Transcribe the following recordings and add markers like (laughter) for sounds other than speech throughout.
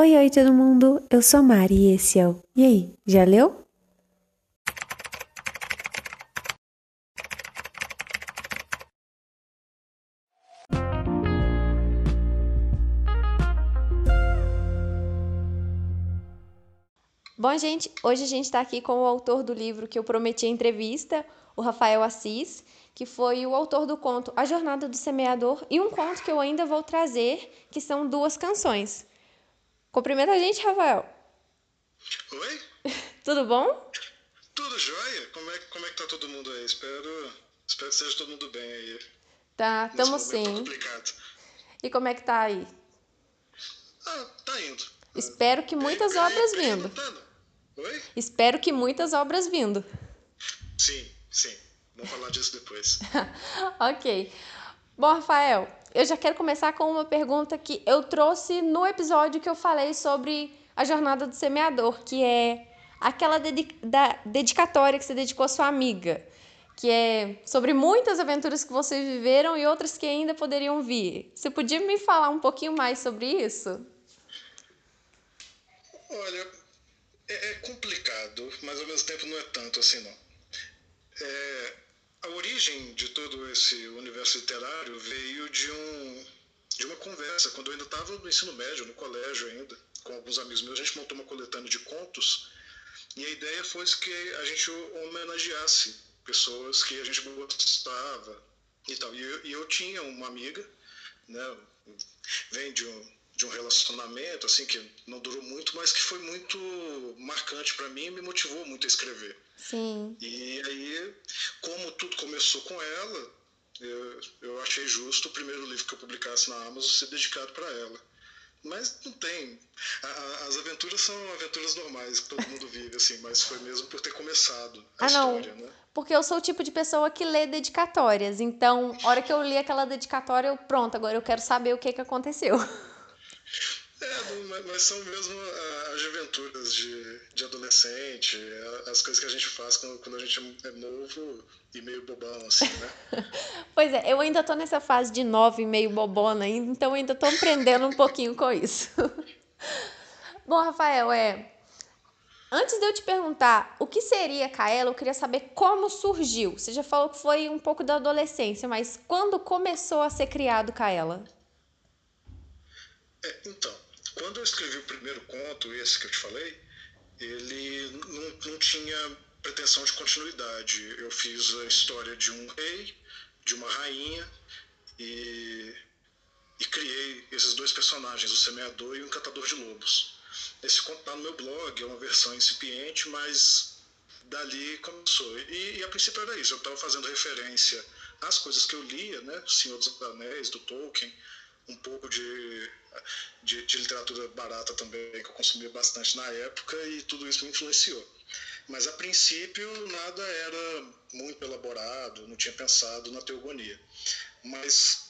Oi, oi todo mundo, eu sou Mari e esse é o E aí, já leu? Bom, gente, hoje a gente está aqui com o autor do livro que eu prometi a entrevista, o Rafael Assis, que foi o autor do conto A Jornada do Semeador e um conto que eu ainda vou trazer, que são duas canções. Cumprimenta a gente, Rafael. Oi? (laughs) Tudo bom? Tudo jóia? Como é, como é que tá todo mundo aí? Espero, espero que seja todo mundo bem aí. Tá, tamo sim. complicado. E como é que tá aí? Ah, tá indo. Espero que muitas Bem- obras bem vindo. lutando. Oi? Espero que muitas obras vindo. Sim, sim. Vamos falar disso depois. (laughs) ok. Bom, Rafael, eu já quero começar com uma pergunta que eu trouxe no episódio que eu falei sobre a jornada do semeador, que é aquela da dedicatória que você dedicou à sua amiga, que é sobre muitas aventuras que vocês viveram e outras que ainda poderiam vir. Você podia me falar um pouquinho mais sobre isso? Olha, é, é complicado, mas ao mesmo tempo não é tanto assim, não. É, a origem de todo esse universo literário veio de, um, de uma conversa, quando eu ainda estava no ensino médio, no colégio ainda, com alguns amigos meus, a gente montou uma coletânea de contos, e a ideia foi que a gente homenageasse pessoas que a gente gostava e tal. E eu, e eu tinha uma amiga, né, vem de um, de um relacionamento assim que não durou muito, mas que foi muito marcante para mim e me motivou muito a escrever. Sim. E aí, como tudo começou com ela, eu, eu achei justo o primeiro livro que eu publicasse na Amazon ser dedicado para ela. Mas não tem. A- a- as aventuras são aventuras normais que todo mundo (laughs) vive, assim, mas foi mesmo por ter começado a Ah, não. história, né? Porque eu sou o tipo de pessoa que lê dedicatórias. Então, hora que eu li aquela dedicatória, eu, pronto, agora eu quero saber o que, que aconteceu. (laughs) É, não, mas- são mesmo ah, as aventuras de, de adolescente, as coisas que a gente faz quando, quando a gente é novo e meio bobão, assim, né? (laughs) Pois é, eu ainda tô nessa fase de nove, meio bobona então ainda tô aprendendo um pouquinho com isso. (laughs) Bom, Rafael, é. Antes de eu te perguntar o que seria Kaela, eu queria saber como surgiu. Você já falou que foi um pouco da adolescência, mas quando começou a ser criado Kaela? É, então, quando eu escrevi o primeiro conto, esse que eu te falei, ele não, não tinha pretensão de continuidade. Eu fiz a história de um rei, de uma rainha e, e criei esses dois personagens, o semeador e o encantador de lobos. Esse conto está no meu blog, é uma versão incipiente, mas dali começou. E, e a princípio era isso, eu estava fazendo referência às coisas que eu lia, né? Senhor dos Anéis, do Tolkien, um pouco de, de, de literatura barata também, que eu consumia bastante na época, e tudo isso me influenciou. Mas a princípio nada era muito elaborado, não tinha pensado na teogonia. Mas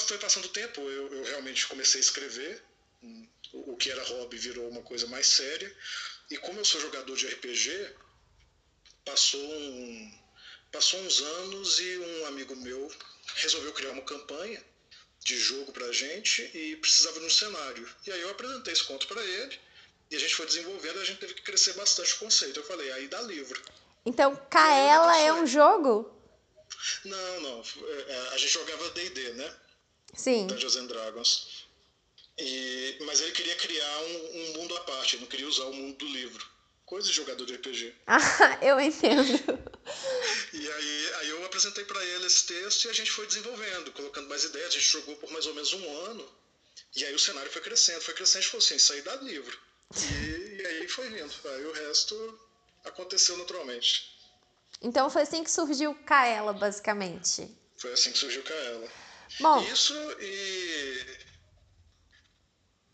foi passando o tempo, eu, eu realmente comecei a escrever, hum, o que era hobby virou uma coisa mais séria, e como eu sou jogador de RPG, passou, um, passou uns anos e um amigo meu resolveu criar uma campanha de jogo pra gente e precisava de um cenário. E aí eu apresentei esse conto para ele e a gente foi desenvolvendo e a gente teve que crescer bastante o conceito. Eu falei, aí dá livro. Então, Kaela é um jogo? Não, não. é, é, A gente jogava D&D, né? Sim. Dungeons and Dragons. E, mas ele queria criar um, um mundo à parte, ele não queria usar o mundo do livro. Coisa de jogador de RPG. (laughs) Ah, eu entendo. E aí, aí eu apresentei para ele esse texto e a gente foi desenvolvendo, colocando mais ideias. A gente jogou por mais ou menos um ano. E aí o cenário foi crescendo, foi crescendo. A gente falou assim, isso aí dá livro. E, e aí foi vindo. Aí o resto aconteceu naturalmente. Então foi assim que surgiu Kaela, basicamente. Foi assim que surgiu Kaela. Bom, Isso e,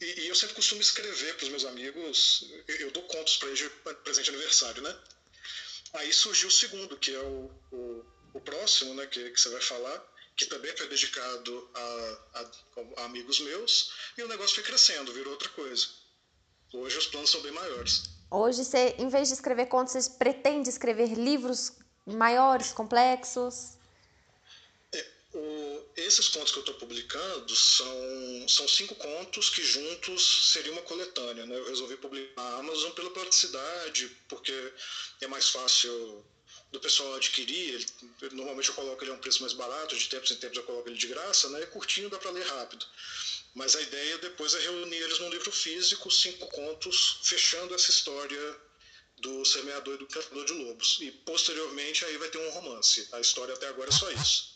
e. e eu sempre costumo escrever para os meus amigos. Eu, eu dou contos para eles de presente de aniversário, né? Aí surgiu o segundo, que é o, o, o próximo, né? Que, que você vai falar, que também foi dedicado a, a- a amigos meus. E o negócio foi crescendo, virou outra coisa. Hoje os planos são bem maiores. hoje você, em vez de escrever contos, você pretende escrever livros maiores, complexos? O, esses contos que eu estou publicando são, são cinco contos que juntos seria uma coletânea. Né? Eu resolvi publicar na Amazon pela praticidade, porque é mais fácil do pessoal adquirir. Ele, normalmente eu coloco ele a um preço mais barato, de tempos em tempos eu coloco ele de graça, né? é curtinho, dá para ler rápido. Mas a ideia depois é reunir eles num livro físico, cinco contos, fechando essa história do semeador e do cantador de lobos. E posteriormente aí vai ter um romance. A história até agora é só isso.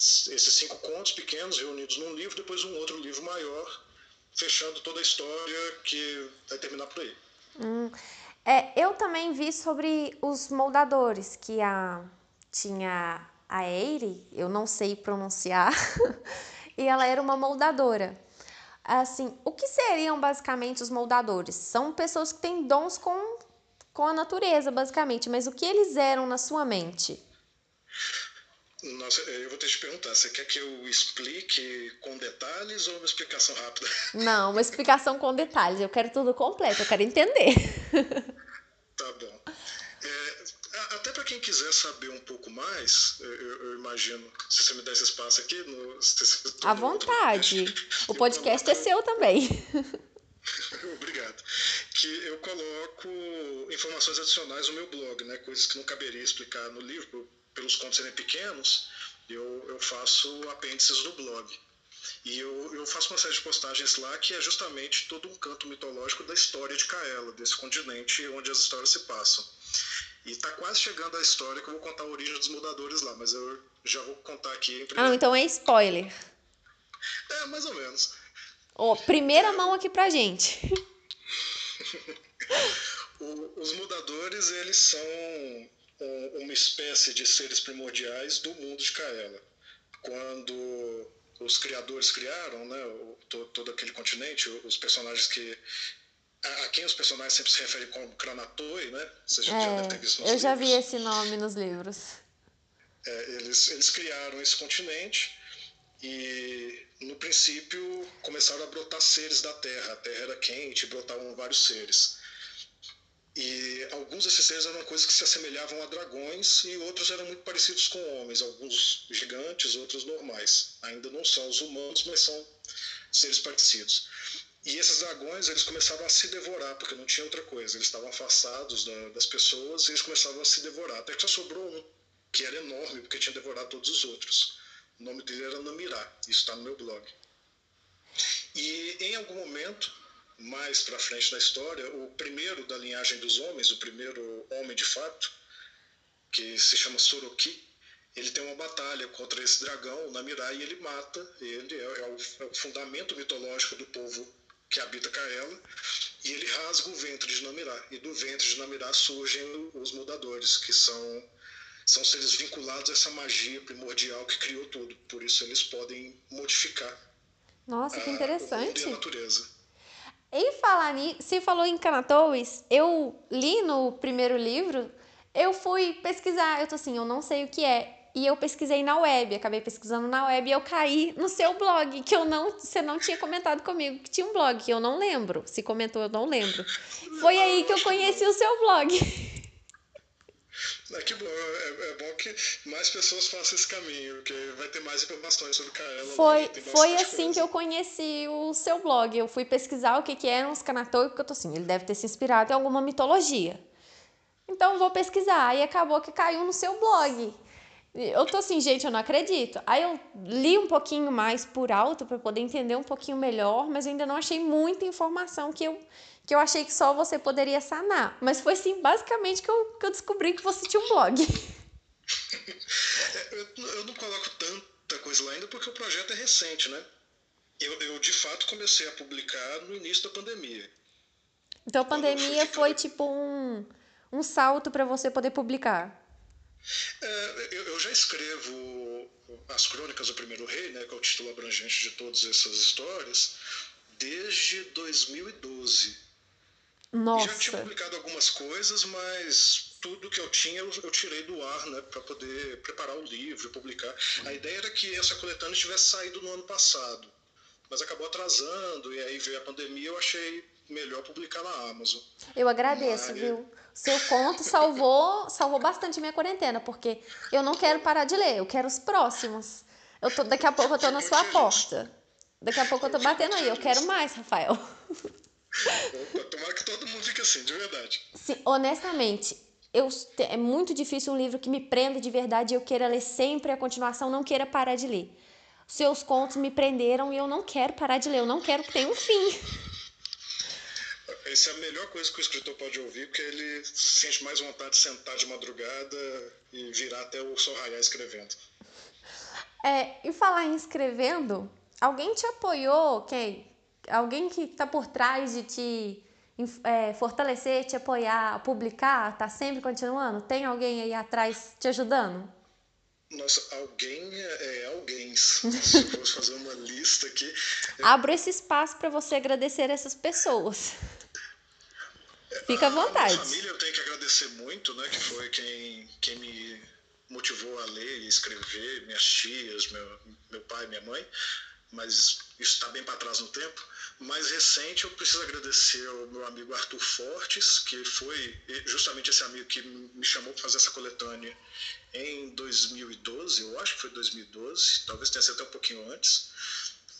Esses cinco contos pequenos reunidos num livro, depois um outro livro maior, fechando toda a história que vai terminar por aí. Hum. É, eu também vi sobre os moldadores, que a, tinha a Eire, eu não sei pronunciar, (laughs) e ela era uma moldadora. Assim, o que seriam basicamente os moldadores? São pessoas que têm dons com com a natureza, basicamente. Mas o que eles eram na sua mente? Nossa, eu vou ter que te perguntar, você quer que eu explique com detalhes ou uma explicação rápida? (laughs) Não, uma explicação com detalhes. Eu quero tudo completo, eu quero entender. (laughs) Tá bom. É, até para quem quiser saber um pouco mais, eu, eu, imagino, se você me der esse espaço aqui... No, se, à vontade. O (laughs) podcast é seu também. Obrigado. Que eu coloco informações adicionais no meu blog, né? Coisas que não caberia explicar no livro, pelos contos serem pequenos, eu, eu faço apêndices no blog. E eu, eu faço uma série de postagens lá que é justamente todo um canto mitológico da história de Kaela, desse continente onde as histórias se passam. E está quase chegando a história que eu vou contar a origem dos mudadores lá, mas eu já vou contar aqui. Ah, não, então é spoiler. É, mais ou menos. Ó, primeira mão aqui pra gente. (laughs) os mudadores, eles são uma espécie de seres primordiais do mundo de Kaela. Quando os criadores criaram né, todo aquele continente, os personagens que a, quem os personagens sempre se referem como Kranatoi, né? Você já, é, já deve ter visto nos Eu livros. já vi esse nome nos livros. É, eles, eles criaram esse continente e no princípio começaram a brotar seres da Terra. A Terra era quente, brotavam vários seres. E alguns desses seres eram coisas que se assemelhavam a dragões e outros eram muito parecidos com homens, alguns gigantes, outros normais. Ainda não são os humanos, mas são seres parecidos. E esses dragões eles começaram a se devorar, porque não tinha outra coisa. Eles estavam afastados da, das pessoas e eles começavam a se devorar. Até que só sobrou um, que era enorme, porque tinha devorado todos os outros. O nome dele era Namirá, isso está no meu blog. E em algum momento, mais para frente da história, o primeiro da linhagem dos homens, o primeiro homem de fato, que se chama Soroki, ele tem uma batalha contra esse dragão, o Namirá, e ele mata ele, é, é, o, é o fundamento mitológico do povo que habita Kaela, e ele rasga o ventre de Namirá. E do ventre de Namirá surgem os mudadores, que são são seres vinculados a essa magia primordial que criou tudo. Por isso eles podem modificar. Nossa, que interessante. A, a natureza. Em falar nisso, se falou em Canatoes, eu li no primeiro livro, eu fui pesquisar, eu tô assim, eu não sei o que é. E eu pesquisei na web, acabei pesquisando na web e eu caí no seu blog, que eu não, você não tinha comentado comigo que tinha um blog, que eu não lembro. Se comentou, eu não lembro. Foi aí que eu conheci o seu blog. (laughs) É que bom, é, é, bom que mais pessoas façam esse caminho, porque vai ter mais informações sobre Kaela. Foi, foi assim coisa. que eu conheci o seu blog. Eu fui pesquisar o que, que eram os Kanatoi, porque eu tô assim, ele deve ter se inspirado em alguma mitologia. Então vou pesquisar. E acabou que caiu no seu blog. Eu tô assim, gente, eu não acredito. Aí eu li um pouquinho mais por alto para poder entender um pouquinho melhor, mas ainda não achei muita informação que eu que eu achei que só você poderia sanar. Mas foi assim, basicamente, que eu, que eu descobri que você tinha um blog. (laughs) eu, eu não coloco tanta coisa lá ainda porque o projeto é recente, né? Eu, eu de fato comecei a publicar no início da pandemia. Então a pandemia foi tipo um, um salto para você poder publicar. É, eu, eu, já escrevo as Crônicas do Primeiro Rei, né, que é o título abrangente de todas essas histórias, desde 2012. Nossa. Já tinha publicado algumas coisas, mas tudo que eu tinha eu, eu tirei do ar, né, para poder preparar o livro e publicar. A ideia era que essa coletânea tivesse saído no ano passado, mas acabou atrasando e aí veio a pandemia. Eu achei melhor publicar na Amazon. Eu agradeço, mas... viu? Seu conto salvou, salvou bastante minha quarentena, porque eu não quero parar de ler, eu quero os próximos. Eu tô, daqui a pouco eu tô na sua porta. Daqui a pouco eu tô batendo aí. Eu quero mais, Rafael. Opa, tomara que todo mundo fique assim, de verdade. Sim, honestamente, eu, é muito difícil um livro que me prenda de verdade e eu queira ler sempre a continuação, não queira parar de ler. Seus contos me prenderam e eu não quero parar de ler, eu não quero que tenha um fim. Essa é a melhor coisa que o escritor pode ouvir, porque ele sente mais vontade de sentar de madrugada e virar até o sol raiar escrevendo. É, e falar em escrevendo, alguém te apoiou, quem? Alguém que está por trás de te é, fortalecer, te apoiar, publicar, tá sempre continuando? Tem alguém aí atrás te ajudando? Nossa, alguém é, é alguém. (laughs) Se eu fosse fazer uma lista aqui. Abro esse espaço para você agradecer essas pessoas. Fica à vontade. A minha família eu tenho que agradecer muito, né? Que foi quem, quem me motivou a ler e escrever, minhas tias, meu, meu pai, minha mãe. Mas isso está bem para trás no tempo. Mais recente, eu preciso agradecer ao meu amigo Arthur Fortes, que foi justamente esse amigo que me chamou para fazer essa coletânea em 2012, eu acho que foi 2012, talvez tenha sido até um pouquinho antes.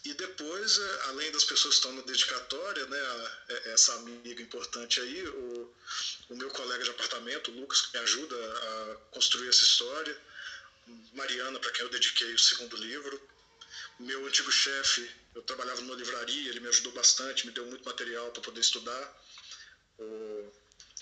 E depois, é, além das pessoas que estão na dedicatória, né, é, essa amiga importante aí, o, o meu colega de apartamento, o Lucas, que me ajuda a construir essa história, Mariana, para quem eu dediquei o segundo livro, meu antigo chefe, eu trabalhava numa livraria, ele me ajudou bastante, me deu muito material para poder estudar.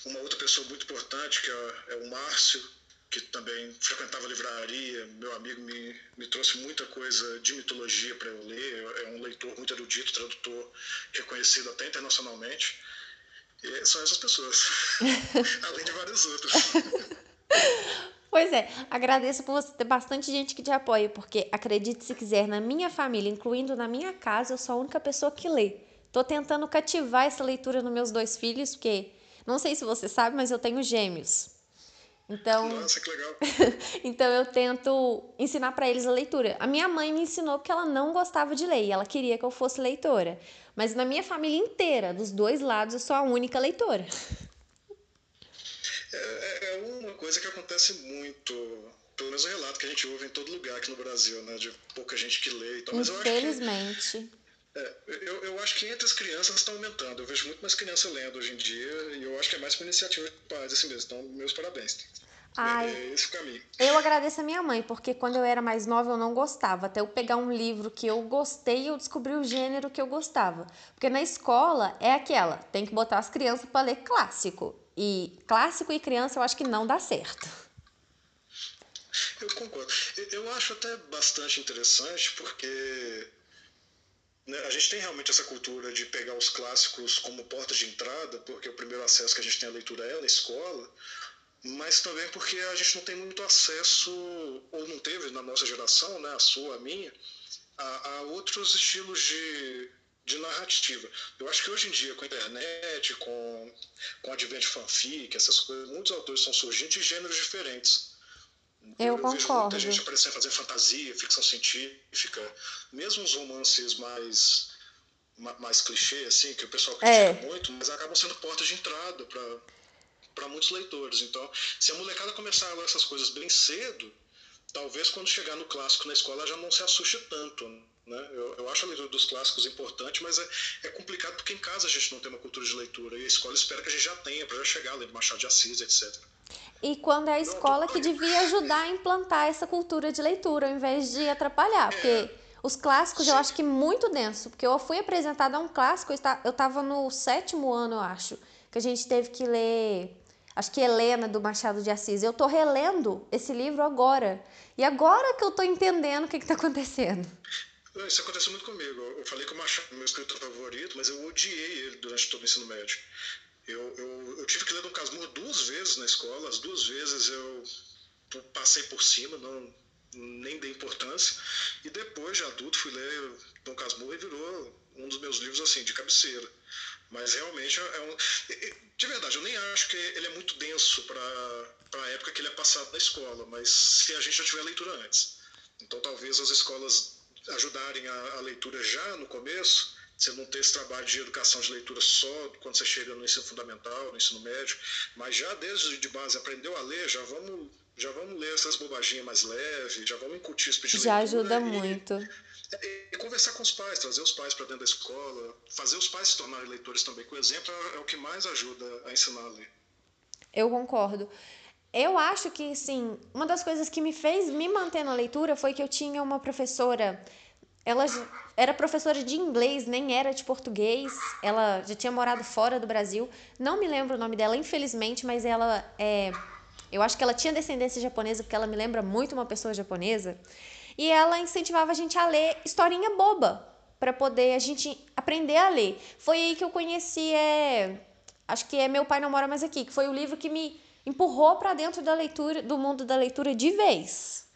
Uma outra pessoa muito importante, que é, é o Márcio, que também frequentava a livraria, meu amigo me, me trouxe muita coisa de mitologia para eu ler, é um leitor muito erudito, tradutor reconhecido até internacionalmente. E são essas pessoas, (laughs) além de várias outras. (laughs) Pois é, agradeço por você ter bastante gente que te apoia, porque acredite se quiser, na minha família, incluindo na minha casa, eu sou a única pessoa que lê. Tô tentando cativar essa leitura nos meus dois filhos, porque não sei se você sabe, mas eu tenho gêmeos. Então, Nossa, que legal. (laughs) então eu tento ensinar para eles a leitura. A minha mãe me ensinou que ela não gostava de ler, e ela queria que eu fosse leitora. Mas na minha família inteira, dos dois lados, eu sou a única leitora. (laughs) É, é, é uma coisa que acontece muito, pelo menos o relato que a gente ouve em todo lugar aqui no Brasil, né? De pouca gente que lê. Então, mas Infelizmente. Eu acho que, é, eu, eu acho que entre as crianças está aumentando. Eu vejo muito mais criança lendo hoje em dia e eu acho que é mais por iniciativa de pais assim mesmo. Então, meus parabéns. Ai, é esse o caminho. Eu agradeço a minha mãe, porque quando eu era mais nova eu não gostava. Até eu pegar um livro que eu gostei, eu descobri o gênero que eu gostava. Porque na escola é aquela, tem que botar as crianças para ler clássico. E clássico e criança eu acho que não dá certo. Eu concordo. Eu acho até bastante interessante porque né, a gente tem realmente essa cultura de pegar os clássicos como porta de entrada, porque o primeiro acesso que a gente tem à leitura é na escola, mas também porque a gente não tem muito acesso, ou não teve na nossa geração, né, a sua, a minha, a, a outros estilos de, de narrativa. Eu acho que hoje em dia, com a internet, com, com advento de fanfic, essas coisas, muitos autores estão surgindo de gêneros diferentes. Eu, eu concordo. Vejo muita gente aparecendo fazer fantasia, ficção científica, mesmo os romances mais mais clichê, assim, que o pessoal critica é. muito, mas acabam sendo portas de entrada para muitos leitores. Então, se a molecada começar a ler essas coisas bem cedo, talvez quando chegar no clássico na escola já não se assuste tanto. Né? Eu, eu acho a leitura dos clássicos importante, mas é, é complicado porque em casa a gente não tem uma cultura de leitura e a escola espera que a gente já tenha para já chegar lendo Machado de Assis, etc. E quando é a escola que devia (laughs) ajudar a implantar essa cultura de leitura, ao invés de atrapalhar. Porque é. os clássicos eu acho que muito denso. Porque eu fui apresentada a um clássico, eu estava no sétimo ano, eu acho, que a gente teve que ler. Acho que Helena do Machado de Assis. Eu estou relendo esse livro agora. E agora que eu estou entendendo o que está acontecendo. Isso aconteceu muito comigo. Eu falei que o Machado meu escritor favorito, mas eu odiei ele durante todo o ensino médio. Eu, eu, eu tive que ler Dom Casmurro duas vezes na escola, as duas vezes eu passei por cima, não nem dei importância. E depois, de adulto, fui ler Dom Casmurro e virou um dos meus livros assim, de cabeceira. Mas realmente é um. De verdade, eu nem acho que ele é muito denso para a época que ele é passado na escola, mas se a gente já tiver leitura antes. Então talvez as escolas ajudarem a, a leitura já no começo, você não ter esse trabalho de educação de leitura só quando você chega no ensino fundamental, no ensino médio, mas já desde de base aprendeu a ler, já vamos já vamos ler essas bobaginhas mais leves, já vamos incutir esse Já ajuda muito. E, e, conversar com os pais, trazer os pais para dentro da escola, fazer os pais se tornarem leitores também. Com o exemplo é, é o que mais ajuda a ensinar a ler. Eu concordo. Eu acho que, sim, uma das coisas que me fez me manter na leitura foi que eu tinha uma professora. Ela era professora de inglês, nem era de português. Ela já tinha morado fora do Brasil. Não me lembro o nome dela, infelizmente, mas ela é. Eu acho que ela tinha descendência japonesa, porque ela me lembra muito uma pessoa japonesa. E ela incentivava a gente a ler historinha boba, para poder a gente aprender a ler. Foi aí que eu conheci, é, acho que é Meu Pai Não Mora Mais Aqui, que foi o livro que me empurrou para dentro da leitura, do mundo da leitura de vez.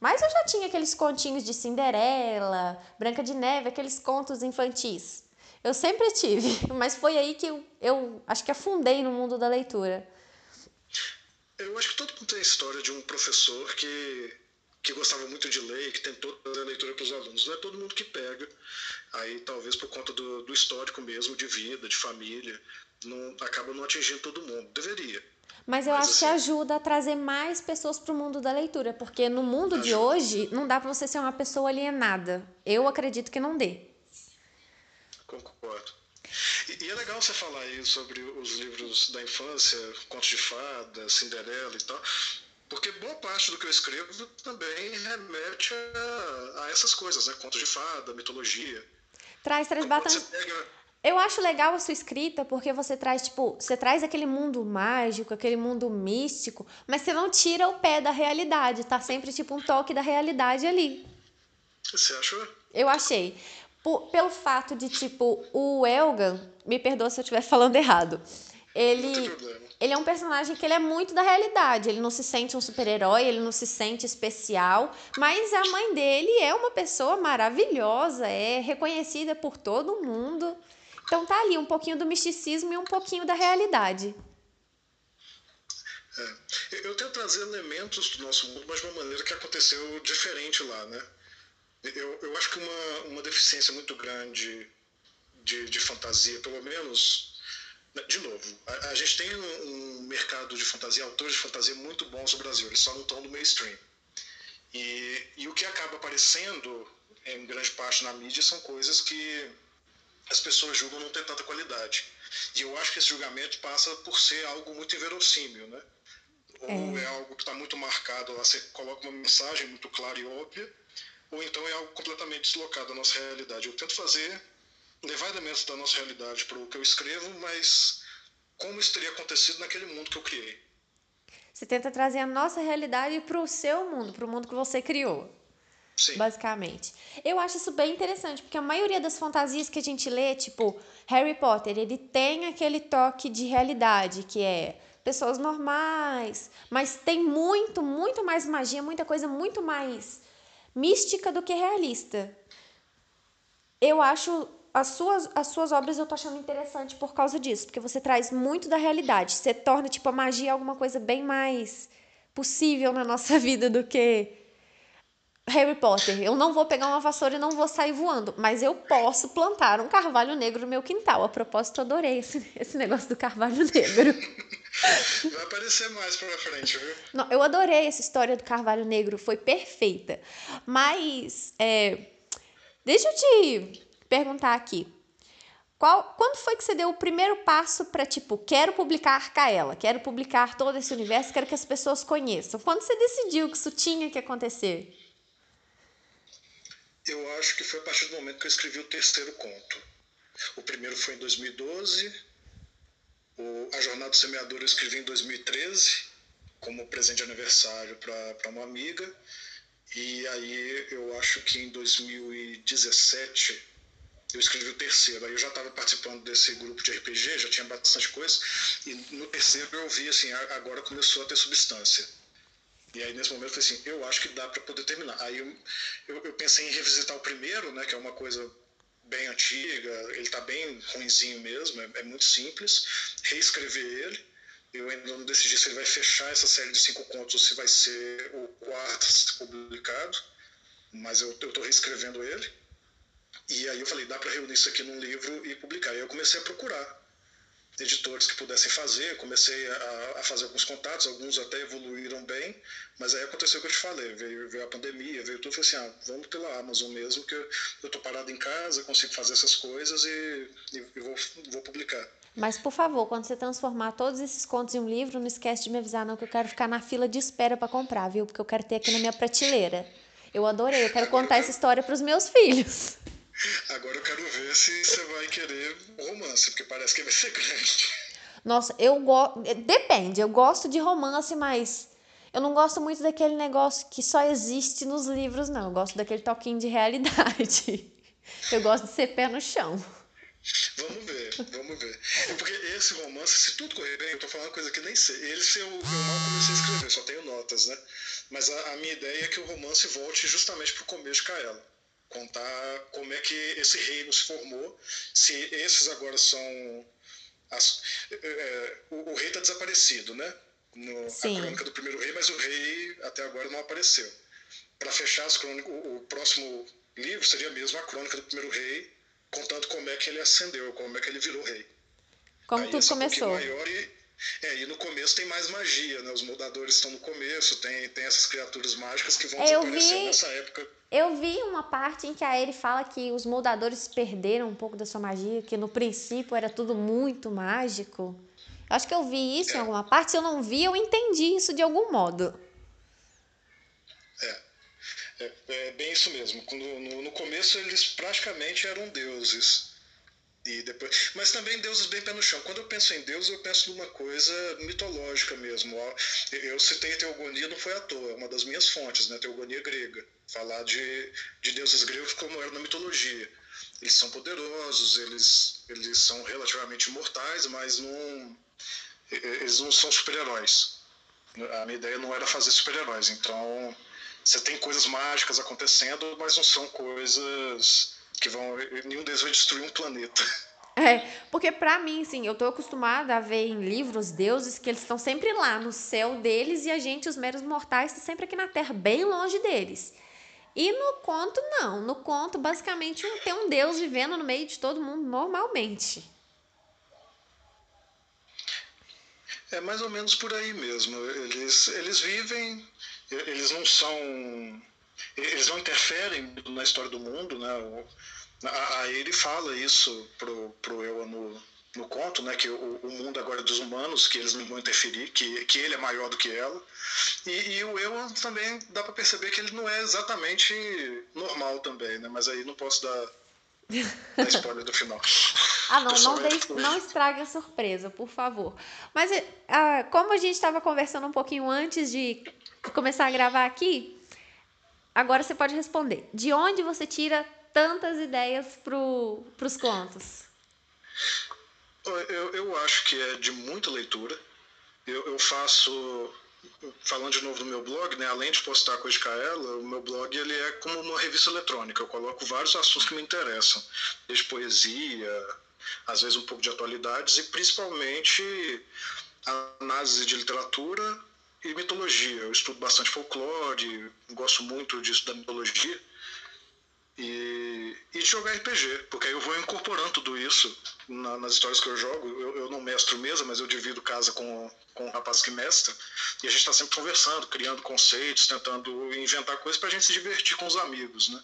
Mas eu já tinha aqueles continhos de Cinderela, Branca de Neve, aqueles contos infantis. Eu sempre tive, (laughs) mas foi aí que eu, eu acho que afundei no mundo da leitura. Eu acho que todo mundo tem a história de um professor que, que gostava muito de ler e que tentou fazer leitura para os alunos. Não é todo mundo que pega. Aí, talvez por conta do, do histórico mesmo, de vida, de família, não, acaba não atingindo todo mundo. Deveria. Mas eu Mas acho assim, que ajuda a trazer mais pessoas para o mundo da leitura, porque no mundo ajuda. de hoje não dá para você ser uma pessoa alienada. Eu acredito que não dê. Concordo. E, e, é legal você falar aí sobre os livros da infância, contos de fada, Cinderela e tal, porque boa parte do que eu escrevo também remete a, a essas coisas, né? Contos de fada, mitologia. Traz, traz bastante. Pega eu acho legal a sua escrita porque você traz, tipo, você traz aquele mundo mágico, aquele mundo místico, mas você não tira o pé da realidade, tá sempre tipo um toque da realidade ali. Você achou? Eu achei. Por, pelo fato de, tipo, o Elgan, me perdoa se eu estiver (laughs) falando errado. Ele, ele é um personagem que ele é muito da realidade. Ele não se sente um super-herói, ele não se sente especial, mas a mãe dele é uma pessoa maravilhosa, é reconhecida por todo mundo. Então tá ali um pouquinho do misticismo e um pouquinho da realidade. É. Eu tento trazer elementos do nosso mundo, mas de uma maneira que aconteceu diferente lá, né? Eu, eu acho que uma, uma deficiência muito grande de, de fantasia, pelo menos, né, de novo, a, a gente tem um, um, mercado de fantasia, autores de fantasia muito bons no Brasil, eles só não estão no mainstream. E, e o que acaba aparecendo, em grande parte na mídia, são coisas que as pessoas julgam não ter tanta qualidade. E eu acho que esse julgamento passa por ser algo muito inverossímil, né? Ou é, é algo que está muito marcado, você coloca uma mensagem muito clara e óbvia, ou então é algo completamente deslocado da nossa realidade. Eu tento fazer, levar elementos da nossa realidade para o que eu escrevo, mas como isso teria acontecido naquele mundo que eu criei. Você tenta trazer a nossa realidade para o seu mundo, para o mundo que você criou. Sim. basicamente. Eu acho isso bem interessante, porque a maioria das fantasias que a gente lê, tipo Harry Potter, ele tem aquele toque de realidade, que é pessoas normais, mas tem muito, muito mais magia, muita coisa muito mais mística do que realista. Eu acho as suas, as suas obras eu tô achando interessante por causa disso, porque você traz muito da realidade, você torna tipo a magia alguma coisa bem mais possível na nossa (laughs) vida do que Harry Potter, eu não vou pegar uma vassoura e não vou sair voando, mas eu posso plantar um carvalho negro no meu quintal. A propósito, adorei esse, esse negócio do carvalho negro. (laughs) Vai aparecer mais pra frente, viu? Não, eu adorei essa história do carvalho negro, foi perfeita. Mas, é, deixa eu te perguntar aqui. Qual, quando foi que você deu o primeiro passo para, tipo, quero publicar Kaela, quero publicar todo esse universo, quero que as pessoas conheçam? Quando você decidiu que isso tinha que acontecer? Eu acho que foi a partir do momento que eu escrevi o terceiro conto. O primeiro foi em 2012, o, A Jornada do Semeador eu escrevi em 2013, como presente de aniversário para uma amiga, e aí eu acho que em 2017 eu escrevi o terceiro. Aí eu já estava participando desse grupo de RPG, já tinha bastante coisa, e no terceiro eu vi assim, agora começou a ter substância. E aí, nesse momento, eu falei assim: eu acho que dá para poder terminar. Aí eu, eu, eu, pensei em revisitar o primeiro, né, que é uma coisa bem antiga, ele está bem ruinzinho mesmo, é, é, muito simples, reescrever ele. Eu ainda não decidi se ele vai fechar essa série de cinco contos ou se vai ser o quarto publicado, mas eu estou reescrevendo ele. E aí eu falei: dá para reunir isso aqui num livro e publicar. E aí eu comecei a procurar editores que pudessem fazer, comecei a, a, fazer alguns contatos, alguns até evoluíram bem, mas aí aconteceu o que eu te falei, veio, veio a pandemia, veio tudo, eu falei assim, ah, vamos pela Amazon mesmo, que eu estou parado em casa, consigo fazer essas coisas e, e, e vou, vou publicar. Mas, por favor, quando você transformar todos esses contos em um livro, não esquece de me avisar não, que eu quero ficar na fila de espera para comprar, viu? Porque eu quero ter aqui na minha prateleira. Eu adorei, eu quero contar essa história para os meus filhos. Agora eu quero ver se você vai querer romance, porque parece que vai ser (laughs) grande. Nossa, eu gosto. Depende, eu gosto de romance, mas eu não gosto muito daquele negócio que só existe nos livros, não. Eu gosto daquele toquinho de realidade. (laughs) Eu gosto de ser pé no chão. Vamos ver, vamos ver. É porque esse romance, se tudo correr bem, eu tô falando uma coisa que nem sei. Ele eu, eu mal comecei a escrever, só tenho notas, né? Mas a, a minha ideia é que o romance volte justamente pro começo de Kaela contar como é que esse reino se formou, se esses agora são. As, é, o, o, rei está desaparecido, né? No, a crônica do primeiro rei, mas o rei até agora não apareceu. Para fechar as crônicas, o, o, próximo livro seria mesmo a crônica do primeiro rei, contando como é que ele ascendeu, como é que ele virou rei. Como Aí tudo começou. Um maior e, é, e no começo tem mais magia, né? Os moldadores estão no começo, tem, tem essas criaturas mágicas que vão é, desaparecer vi... nessa época eu vi uma parte em que a ele fala que os moldadores perderam um pouco da sua magia, que no princípio era tudo muito mágico. Acho que eu vi isso é. em alguma parte. Se eu não vi, eu entendi isso de algum modo. É. É, é bem isso mesmo. No, no, no começo eles praticamente eram deuses. E depois, mas também deuses bem pé no chão. Quando eu penso em Deus, eu penso numa coisa mitológica mesmo. Eu citei teogonia, não foi à toa, é uma das minhas fontes, né? Teogonia grega. Falar de, de deuses gregos como era na mitologia. Eles são poderosos, eles, eles são relativamente mortais, mas não, eles não são super-heróis. A minha ideia não era fazer super-heróis. Então, você tem coisas mágicas acontecendo, mas não são coisas que vão. Nenhum deles vai destruir um planeta. (laughs) É, porque para mim, assim, eu tô acostumada a ver em livros deuses que eles estão sempre lá no céu deles e a gente, os meros mortais, está sempre aqui na Terra, bem longe deles. E no conto, não. No conto, basicamente, tem um deus vivendo no meio de todo mundo normalmente. É mais ou menos por aí mesmo. Eles, eles vivem, eles não são eles não interferem na história do mundo, né? Aí ele fala isso pro, pro Ewa no, no conto, né? Que o, o, mundo agora é dos humanos, que eles não vão interferir, que, que ele é maior do que ela. E, e o Ewa também dá para perceber que ele não é exatamente normal também, né? Mas aí não posso dar, dar (laughs) spoiler do final. Ah, não, não, não estrague a surpresa, por favor. Mas ah, como a gente estava conversando um pouquinho antes de começar a gravar aqui, Agora você pode responder. De onde você tira tantas ideias para os contos? Eu, eu acho que é de muita leitura. Eu, eu faço falando de novo do meu blog, né, além de postar coisa de Kaela, o meu blog ele é como uma revista eletrônica. Eu coloco vários assuntos que me interessam, desde poesia, às vezes um pouco de atualidades e principalmente análise de literatura e mitologia. Eu estudo bastante folclore, gosto muito de estudar mitologia e, e de jogar RPG, porque aí eu vou incorporando tudo isso na, nas histórias que eu jogo. Eu, eu, não mestro mesa, mas eu divido casa com, com um rapaz que mestra e a gente está sempre conversando, criando conceitos, tentando inventar coisas para a gente se divertir com os amigos, né?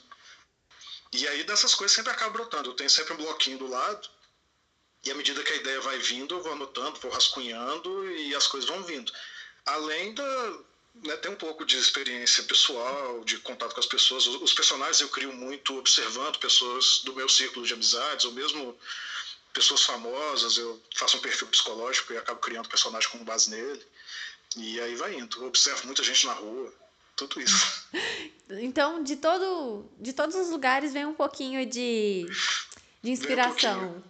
E aí dessas coisas sempre acaba brotando. Eu tenho sempre um bloquinho do lado e à medida que a ideia vai vindo, eu vou anotando, vou rascunhando e as coisas vão vindo. Além da. Né, tem um pouco de experiência pessoal, de contato com as pessoas. Os personagens eu crio muito observando pessoas do meu círculo de amizades, ou mesmo pessoas famosas. Eu faço um perfil psicológico e acabo criando personagem com base nele. E aí vai indo. Eu observo muita gente na rua, tudo isso. (laughs) Então, de todo, de todos os lugares vem um pouquinho de, de inspiração.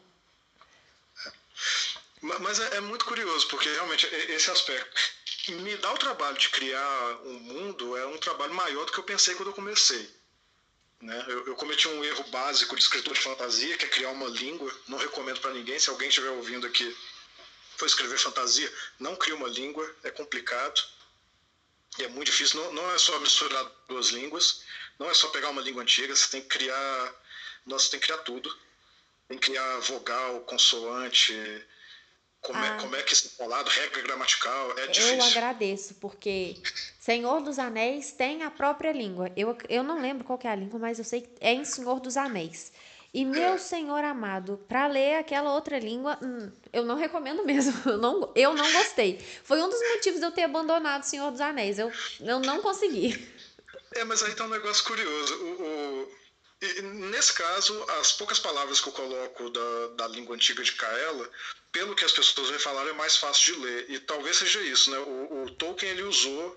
Um é. Mas é, é, muito curioso, porque realmente esse aspecto me dá o trabalho de criar um mundo é um trabalho maior do que eu pensei quando eu comecei. Né? Eu, eu, cometi um erro básico de escritor de fantasia, que é criar uma língua. Não recomendo para ninguém. Se alguém estiver ouvindo aqui for escrever fantasia, não crie uma língua. É complicado. E é muito difícil. Não, não é só misturar duas línguas. Não é só pegar uma língua antiga. Você tem que criar. Nossa, tem que criar tudo. Tem que criar vogal, consoante, como, é, como é que é falado, regra gramatical, é difícil. Eu agradeço, porque Senhor dos Anéis tem a própria língua. Eu, eu não lembro qual é a língua, mas eu sei que é em Senhor dos Anéis. E meu é. Senhor amado, para ler aquela outra língua, hum, eu não recomendo (laughs) mesmo. Eu não, eu não gostei. Foi um dos motivos de eu ter abandonado Senhor dos Anéis. Eu, eu não consegui. É, mas aí tá um negócio curioso. O, o, nesse caso, as poucas palavras que eu coloco da, da língua antiga de Kaela pelo que as pessoas vêm falar, é mais fácil de ler. E talvez seja isso, né? O, o Tolkien ele usou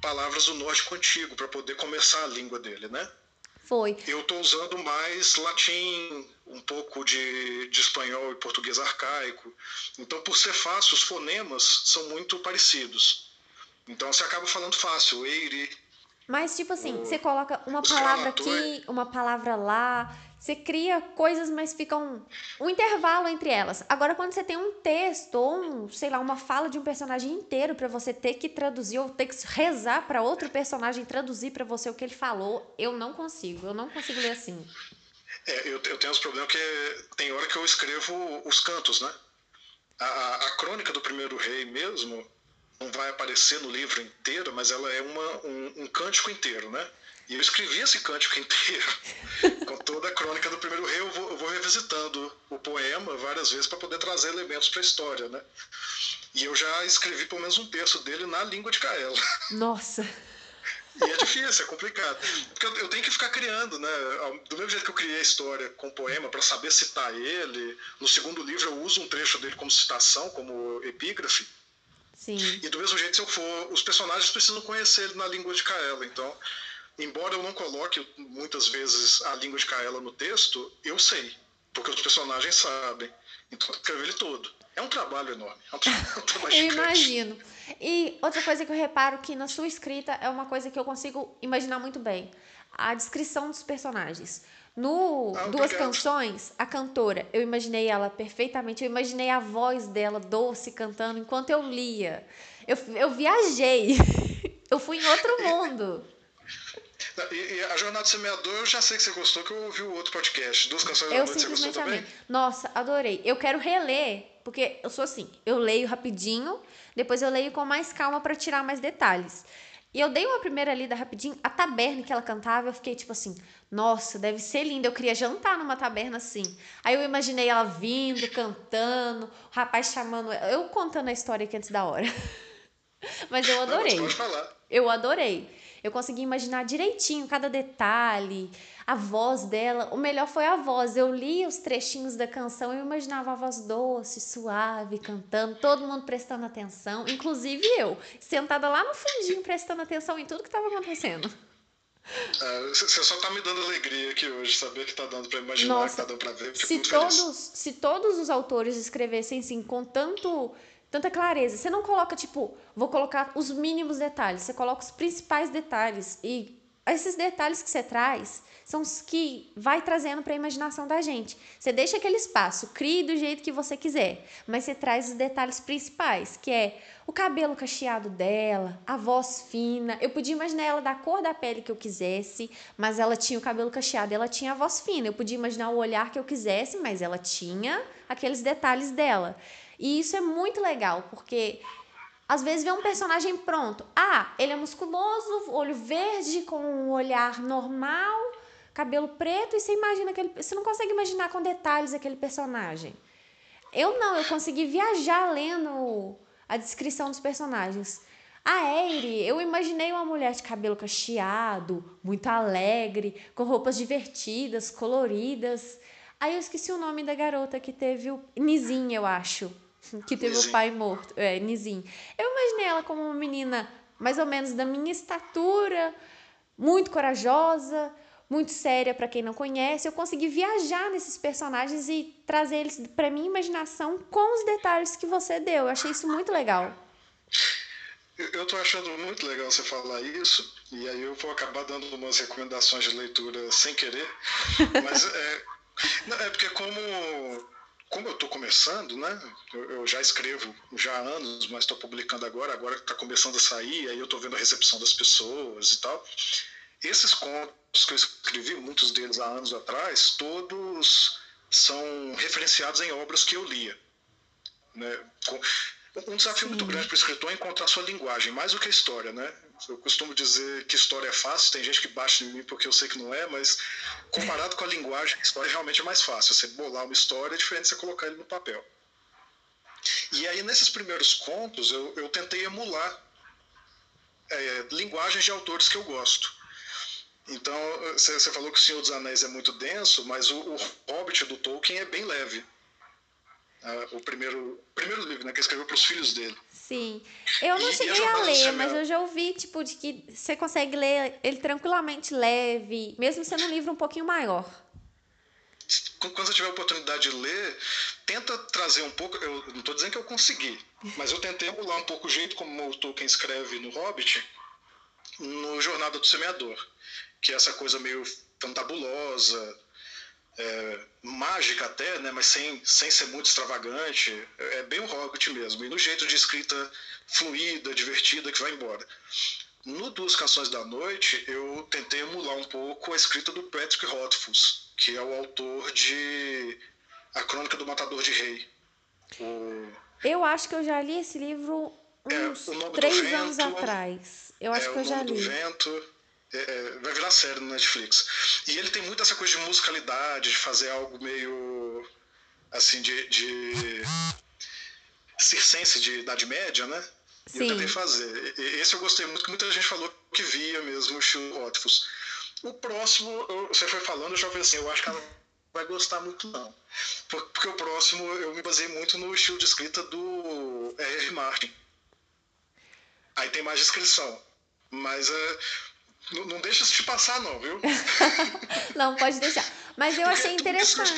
palavras do nórdico antigo para poder começar a língua dele, né? Foi. Eu estou usando mais latim, um pouco de, de espanhol e português arcaico. Então, por ser fácil, os fonemas são muito parecidos. Então, você acaba falando fácil, eire. Mas, tipo assim, você coloca uma palavra aqui, uma palavra lá, você cria coisas, mas fica um, um intervalo entre elas. Agora, quando você tem um texto ou, um, sei lá, uma fala de um personagem inteiro para você ter que traduzir ou ter que rezar para outro personagem traduzir para você o que ele falou, eu não consigo. Eu não consigo ler assim. É, eu, eu tenho uns problemas que tem hora que eu escrevo os cantos, né? A, a, a crônica do primeiro rei mesmo não vai aparecer no livro inteiro, mas ela é uma, um, um cântico inteiro, né? E eu escrevi esse cântico (laughs) inteiro, com toda a crônica do primeiro rei. Eu vou, eu vou revisitando o poema várias vezes para poder trazer elementos para a história, né? E eu já escrevi pelo menos um terço dele na língua de Caela. Nossa! E é difícil, é complicado. Porque eu, eu, tenho que ficar criando, né? Do mesmo jeito que eu criei a história com poema para saber citar ele, no segundo livro eu uso um trecho dele como citação, como epígrafe. Sim. E do mesmo jeito, se eu for. Os personagens precisam conhecer ele na língua de Caela. Então, embora eu não coloque muitas vezes a língua de Kaela no texto, eu sei, porque os personagens sabem. Então eu escrevo ele todo. É um trabalho enorme. É um, um (laughs) trabalho eu imagino. E outra coisa que eu reparo que na sua escrita é uma coisa que eu consigo imaginar muito bem. A descrição dos personagens. No ah, Duas Canções, a cantora, eu imaginei ela perfeitamente. Eu imaginei a voz dela doce cantando enquanto eu lia. Eu, eu viajei. (laughs) eu fui em outro (laughs) mundo. E, e, a Jornada do Semeador, eu já sei que você gostou, que eu ouvi o outro podcast. Duas canções eu da noite, você gostou também? Nossa, adorei. Eu quero reler, porque eu sou assim, eu leio rapidinho, depois eu leio com mais calma para tirar mais detalhes. E eu dei uma primeira lida rapidinho, a taberna que ela cantava, eu fiquei tipo assim, nossa, deve ser linda, eu queria jantar numa taberna assim. Aí eu imaginei ela vindo, cantando, o rapaz chamando, eu contando a história aqui antes da hora. (laughs) Mas eu adorei. Não, pode falar. Eu adorei. Eu consegui imaginar direitinho cada detalhe, a voz dela. O melhor foi a voz. Eu li os trechinhos da canção e imaginava a voz doce, suave, cantando, todo mundo prestando atenção, inclusive eu, sentada lá no fundinho prestando atenção em tudo que estava acontecendo. Você é, só tá me dando alegria aqui hoje, saber que tá dando para imaginar, Nossa, que tá dando para ver. Se todos, se todos os autores escrevessem assim com tanto tanta clareza. Você não coloca, tipo, vou colocar os mínimos detalhes, você coloca os principais detalhes. E esses detalhes que você traz são os que vai trazendo para a imaginação da gente. Você deixa aquele espaço, crie do jeito que você quiser, mas você traz os detalhes principais, que é o cabelo cacheado dela, a voz fina. Eu podia imaginar ela da cor da pele que eu quisesse, mas ela tinha o cabelo cacheado, ela tinha a voz fina. Eu podia imaginar o olhar que eu quisesse, mas ela tinha aqueles detalhes dela. E isso é muito legal, porque às vezes vê um personagem pronto. Ah, ele é musculoso, olho verde, com um olhar normal, cabelo preto, e você imagina aquele. Você não consegue imaginar com detalhes aquele personagem. Eu não, eu consegui viajar lendo a descrição dos personagens. A Eire, eu imaginei uma mulher de cabelo cacheado, muito alegre, com roupas divertidas, coloridas. Aí eu esqueci o nome da garota que teve o. Nizin, eu acho que teve o pai morto, é, Nizim. Eu imaginei ela como uma menina mais ou menos da minha estatura, muito corajosa, muito séria para quem não conhece. Eu consegui viajar nesses personagens e trazer eles para minha imaginação com os detalhes que você deu. Eu achei isso muito legal. Eu tô achando muito legal você falar isso, e aí eu vou acabar dando umas recomendações de leitura sem querer, mas é, (laughs) é porque como como eu estou começando, né? Eu, eu, já escrevo já há anos, mas estou publicando agora, agora está começando a sair, aí eu estou vendo a recepção das pessoas e tal. Esses contos que eu escrevi, muitos deles há anos atrás, todos são referenciados em obras que eu lia. Né? Um desafio Sim. muito grande para o escritor é encontrar sua linguagem, mais do que a história, né? Eu costumo dizer que história é fácil, tem gente que bate em mim porque eu sei que não é, mas comparado com a linguagem, a história realmente é mais fácil. Você bolar uma história é diferente de você colocar ele no papel. E aí, nesses primeiros contos, eu, eu tentei emular é, linguagens de autores que eu gosto. Então, você falou que O Senhor dos Anéis é muito denso, mas o, o Hobbit do Tolkien é bem leve. Ah, o primeiro, primeiro livro né, que ele escreveu para os filhos dele. Sim. Eu não e, cheguei a, ler, mas eu já ouvi, tipo, de que você consegue ler ele tranquilamente leve, mesmo sendo um livro um pouquinho maior. Quando você tiver a oportunidade de ler, tenta trazer um pouco. Eu não estou dizendo que eu consegui, mas eu tentei emular um pouco o jeito como o Tolkien escreve no Hobbit, no Jornada do Semeador, que é essa coisa meio fantabulosa, é, mágica até, né, mas sem, sem ser muito extravagante. É bem o Hobbit mesmo. E no jeito de escrita fluida, divertida, que vai embora. No Duas Canções da Noite, eu tentei emular um pouco a escrita do Patrick Rothfuss, que é o autor de A Crônica do Matador de Rei. O... Eu acho que eu já li esse livro é, uns é, três vento, anos atrás. Eu acho é, que eu já li. Do vento, é, é, vai virar série no Netflix. E ele tem muito essa coisa de musicalidade, de fazer algo meio assim de, de circense de Idade Média, né? E eu tentei fazer. Esse eu gostei muito, que muita gente falou que via mesmo o estilo Rothfuss. O próximo, eu, você foi falando, eu já falei assim, eu acho que ela vai gostar muito não. Porque o próximo eu me basei muito no estilo de escrita do R. Martin. Aí tem mais descrição. Mas é, não, não deixa isso te passar, não, viu? (laughs) não, pode deixar. Mas eu porque achei interessante.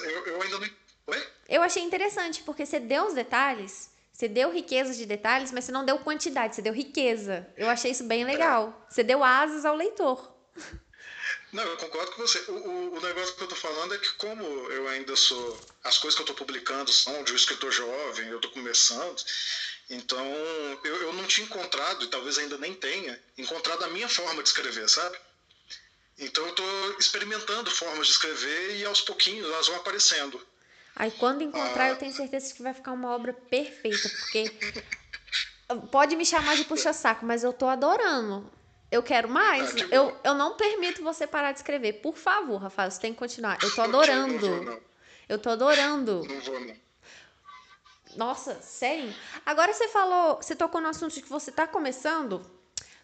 Eu, eu ainda não. Oi? Eu achei interessante, porque você deu os detalhes, você deu riqueza de detalhes, mas você não deu quantidade, você deu riqueza. Eu achei isso bem legal. Você deu asas ao leitor. Não, eu concordo com você. O, o, o, negócio que eu tô falando é que como eu ainda sou... As coisas que eu tô publicando são de um escritor jovem, eu tô começando, então, eu, eu não tinha encontrado, e talvez ainda nem tenha, encontrado a minha forma de escrever, sabe? Então, eu estou experimentando formas de escrever e aos pouquinhos elas vão aparecendo. Aí, quando encontrar, ah, eu tenho certeza que vai ficar uma obra perfeita, porque. Pode me chamar de puxa-saco, mas eu tô adorando. Eu quero mais. Ah, eu, eu não permito você parar de escrever. Por favor, Rafael, você tem que continuar. Eu tô adorando. Eu, não vou, não. eu tô adorando. Não vou, não. Nossa, sério? Agora você falou, você tocou no assunto de que você está começando.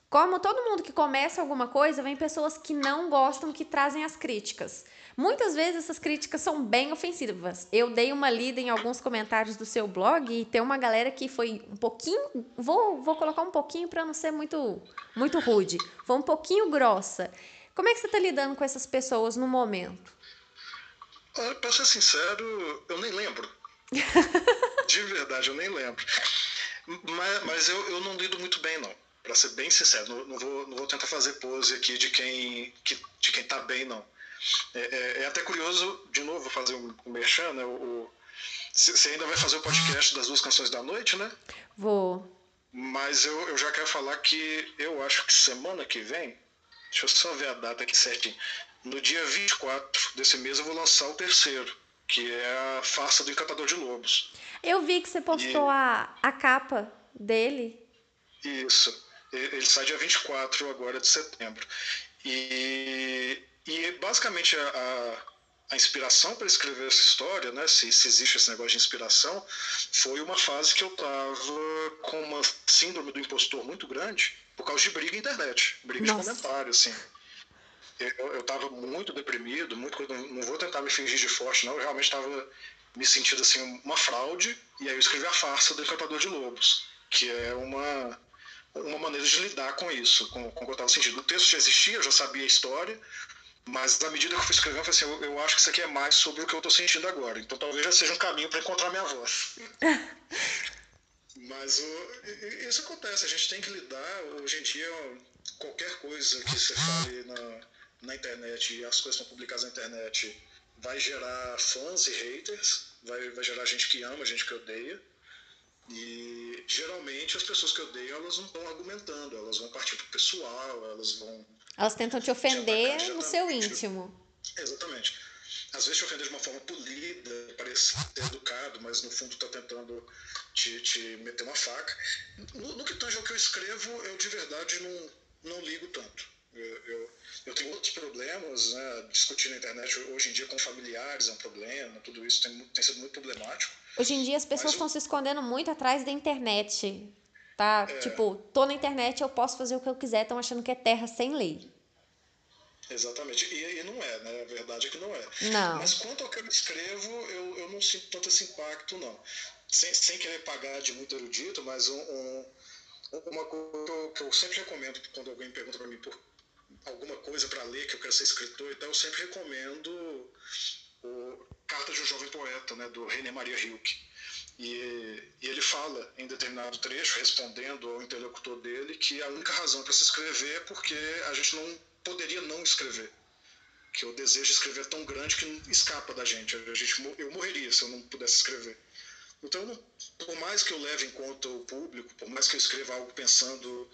Como todo mundo que começa alguma coisa, vem pessoas que não gostam, que trazem as críticas. Muitas vezes essas críticas são bem ofensivas. Eu dei uma lida em alguns comentários do seu blog e tem uma galera que foi um pouquinho, vou, vou colocar um pouquinho para não ser muito muito rude, foi um pouquinho grossa. Como é que você está lidando com essas pessoas no momento? Para ser sincero, eu nem lembro. De verdade, eu nem lembro. Mas, mas eu, eu não lido muito bem, não. Para ser bem sincero, não, não, vou, não vou tentar fazer pose aqui de quem, que, de quem tá bem, não. É, é, é até curioso, de novo, fazer um, um merchan, né? O, você ainda vai fazer o podcast das duas canções da noite, né? Vou. Mas eu, eu já quero falar que eu acho que semana que vem, deixa eu só ver a data aqui certinho. No dia 24 desse mês eu vou lançar o terceiro que é a farsa do Encantador de Lobos. Eu vi que você postou e... a, a capa dele. Isso. Ele sai dia 24 agora de setembro. E, e basicamente a, a inspiração para escrever essa história, né, se, se, existe esse negócio de inspiração, foi uma fase que eu estava com uma síndrome do impostor muito grande por causa de briga na internet, briga Nossa. de comentário, assim eu estava muito deprimido, muito não vou tentar me fingir de forte, não. Eu realmente estava me sentindo assim uma fraude. E aí eu escrevi a farsa do Encantador de Lobos, que é uma uma maneira de lidar com isso, com, com o que eu estava sentindo. O texto já existia, eu já sabia a história, mas na medida que eu fui escrevendo, eu falei assim, eu, eu acho que isso aqui é mais sobre o que eu estou sentindo agora. Então talvez já seja um caminho para encontrar minha voz. (laughs) mas o, isso acontece, a gente tem que lidar. Hoje em dia, qualquer coisa que você fale na na internet e as coisas estão publicadas na internet, vai gerar fãs e haters, vai, vai gerar gente que ama, gente que odeia. E geralmente as pessoas que odeiam, elas não estão argumentando, elas vão partir pro pessoal, elas vão. Elas tentam te ofender no seu íntimo. Exatamente. às vezes te ofender de uma forma polida, parece ser educado, mas no fundo está tentando te, te meter uma faca. No, no que tange ao que eu escrevo, eu de verdade não, não ligo tanto. Eu, eu, eu, tenho outros problemas, né? Discutir na internet hoje em dia com familiares é um problema, tudo isso tem, tem sido muito problemático. Hoje em dia as pessoas estão eu... se escondendo muito atrás da internet. Tá? É... Tipo, tô na internet, eu posso fazer o que eu quiser, estão achando que é terra sem lei. Exatamente. E, e, não é, né? A verdade é que não é. Não. Mas quanto ao que eu escrevo, eu, eu não sinto tanto esse impacto, não. Sem, sem querer pagar de muito erudito, mas um, um, uma coisa que eu, que eu, sempre recomendo quando alguém pergunta para mim por alguma coisa para ler, que eu quero ser escritor e tal, eu sempre recomendo o Carta de um Jovem Poeta, né, do René Maria Rilke. E, e, ele fala em determinado trecho, respondendo ao interlocutor dele, que a única razão para se escrever é porque a gente não poderia não escrever. Que o desejo de escrever é tão grande que escapa da gente. A gente eu morreria se eu não pudesse escrever. Então, por mais que eu leve em conta o público, por mais que eu escreva algo pensando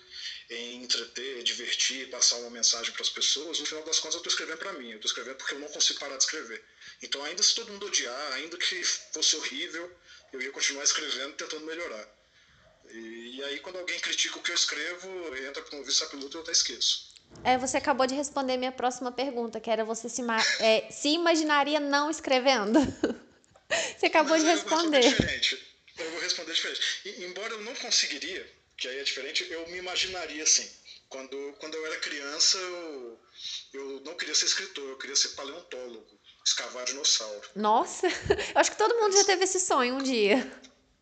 em entreter, divertir, passar uma mensagem para as pessoas, no final das contas eu estou escrevendo para mim. Eu estou escrevendo porque eu não consigo parar de escrever. Então, ainda se todo mundo odiar, ainda que fosse horrível, eu ia continuar escrevendo, tentando melhorar. E, e aí, quando alguém critica o que eu escrevo, entra para um vício piloto e eu até esqueço. É, você acabou de responder minha próxima pergunta, que era você se, é, se imaginaria não escrevendo? (laughs) (laughs) você acabou Mas de responder. Eu vou responder diferente. Eu vou responder diferente. E, embora eu não conseguiria, que aí é diferente, eu me imaginaria assim. Quando, quando eu era criança, eu, eu não queria ser escritor, eu queria ser paleontólogo, escavar dinossauro. Nossa, (laughs) eu acho que todo mundo já teve esse sonho um dia.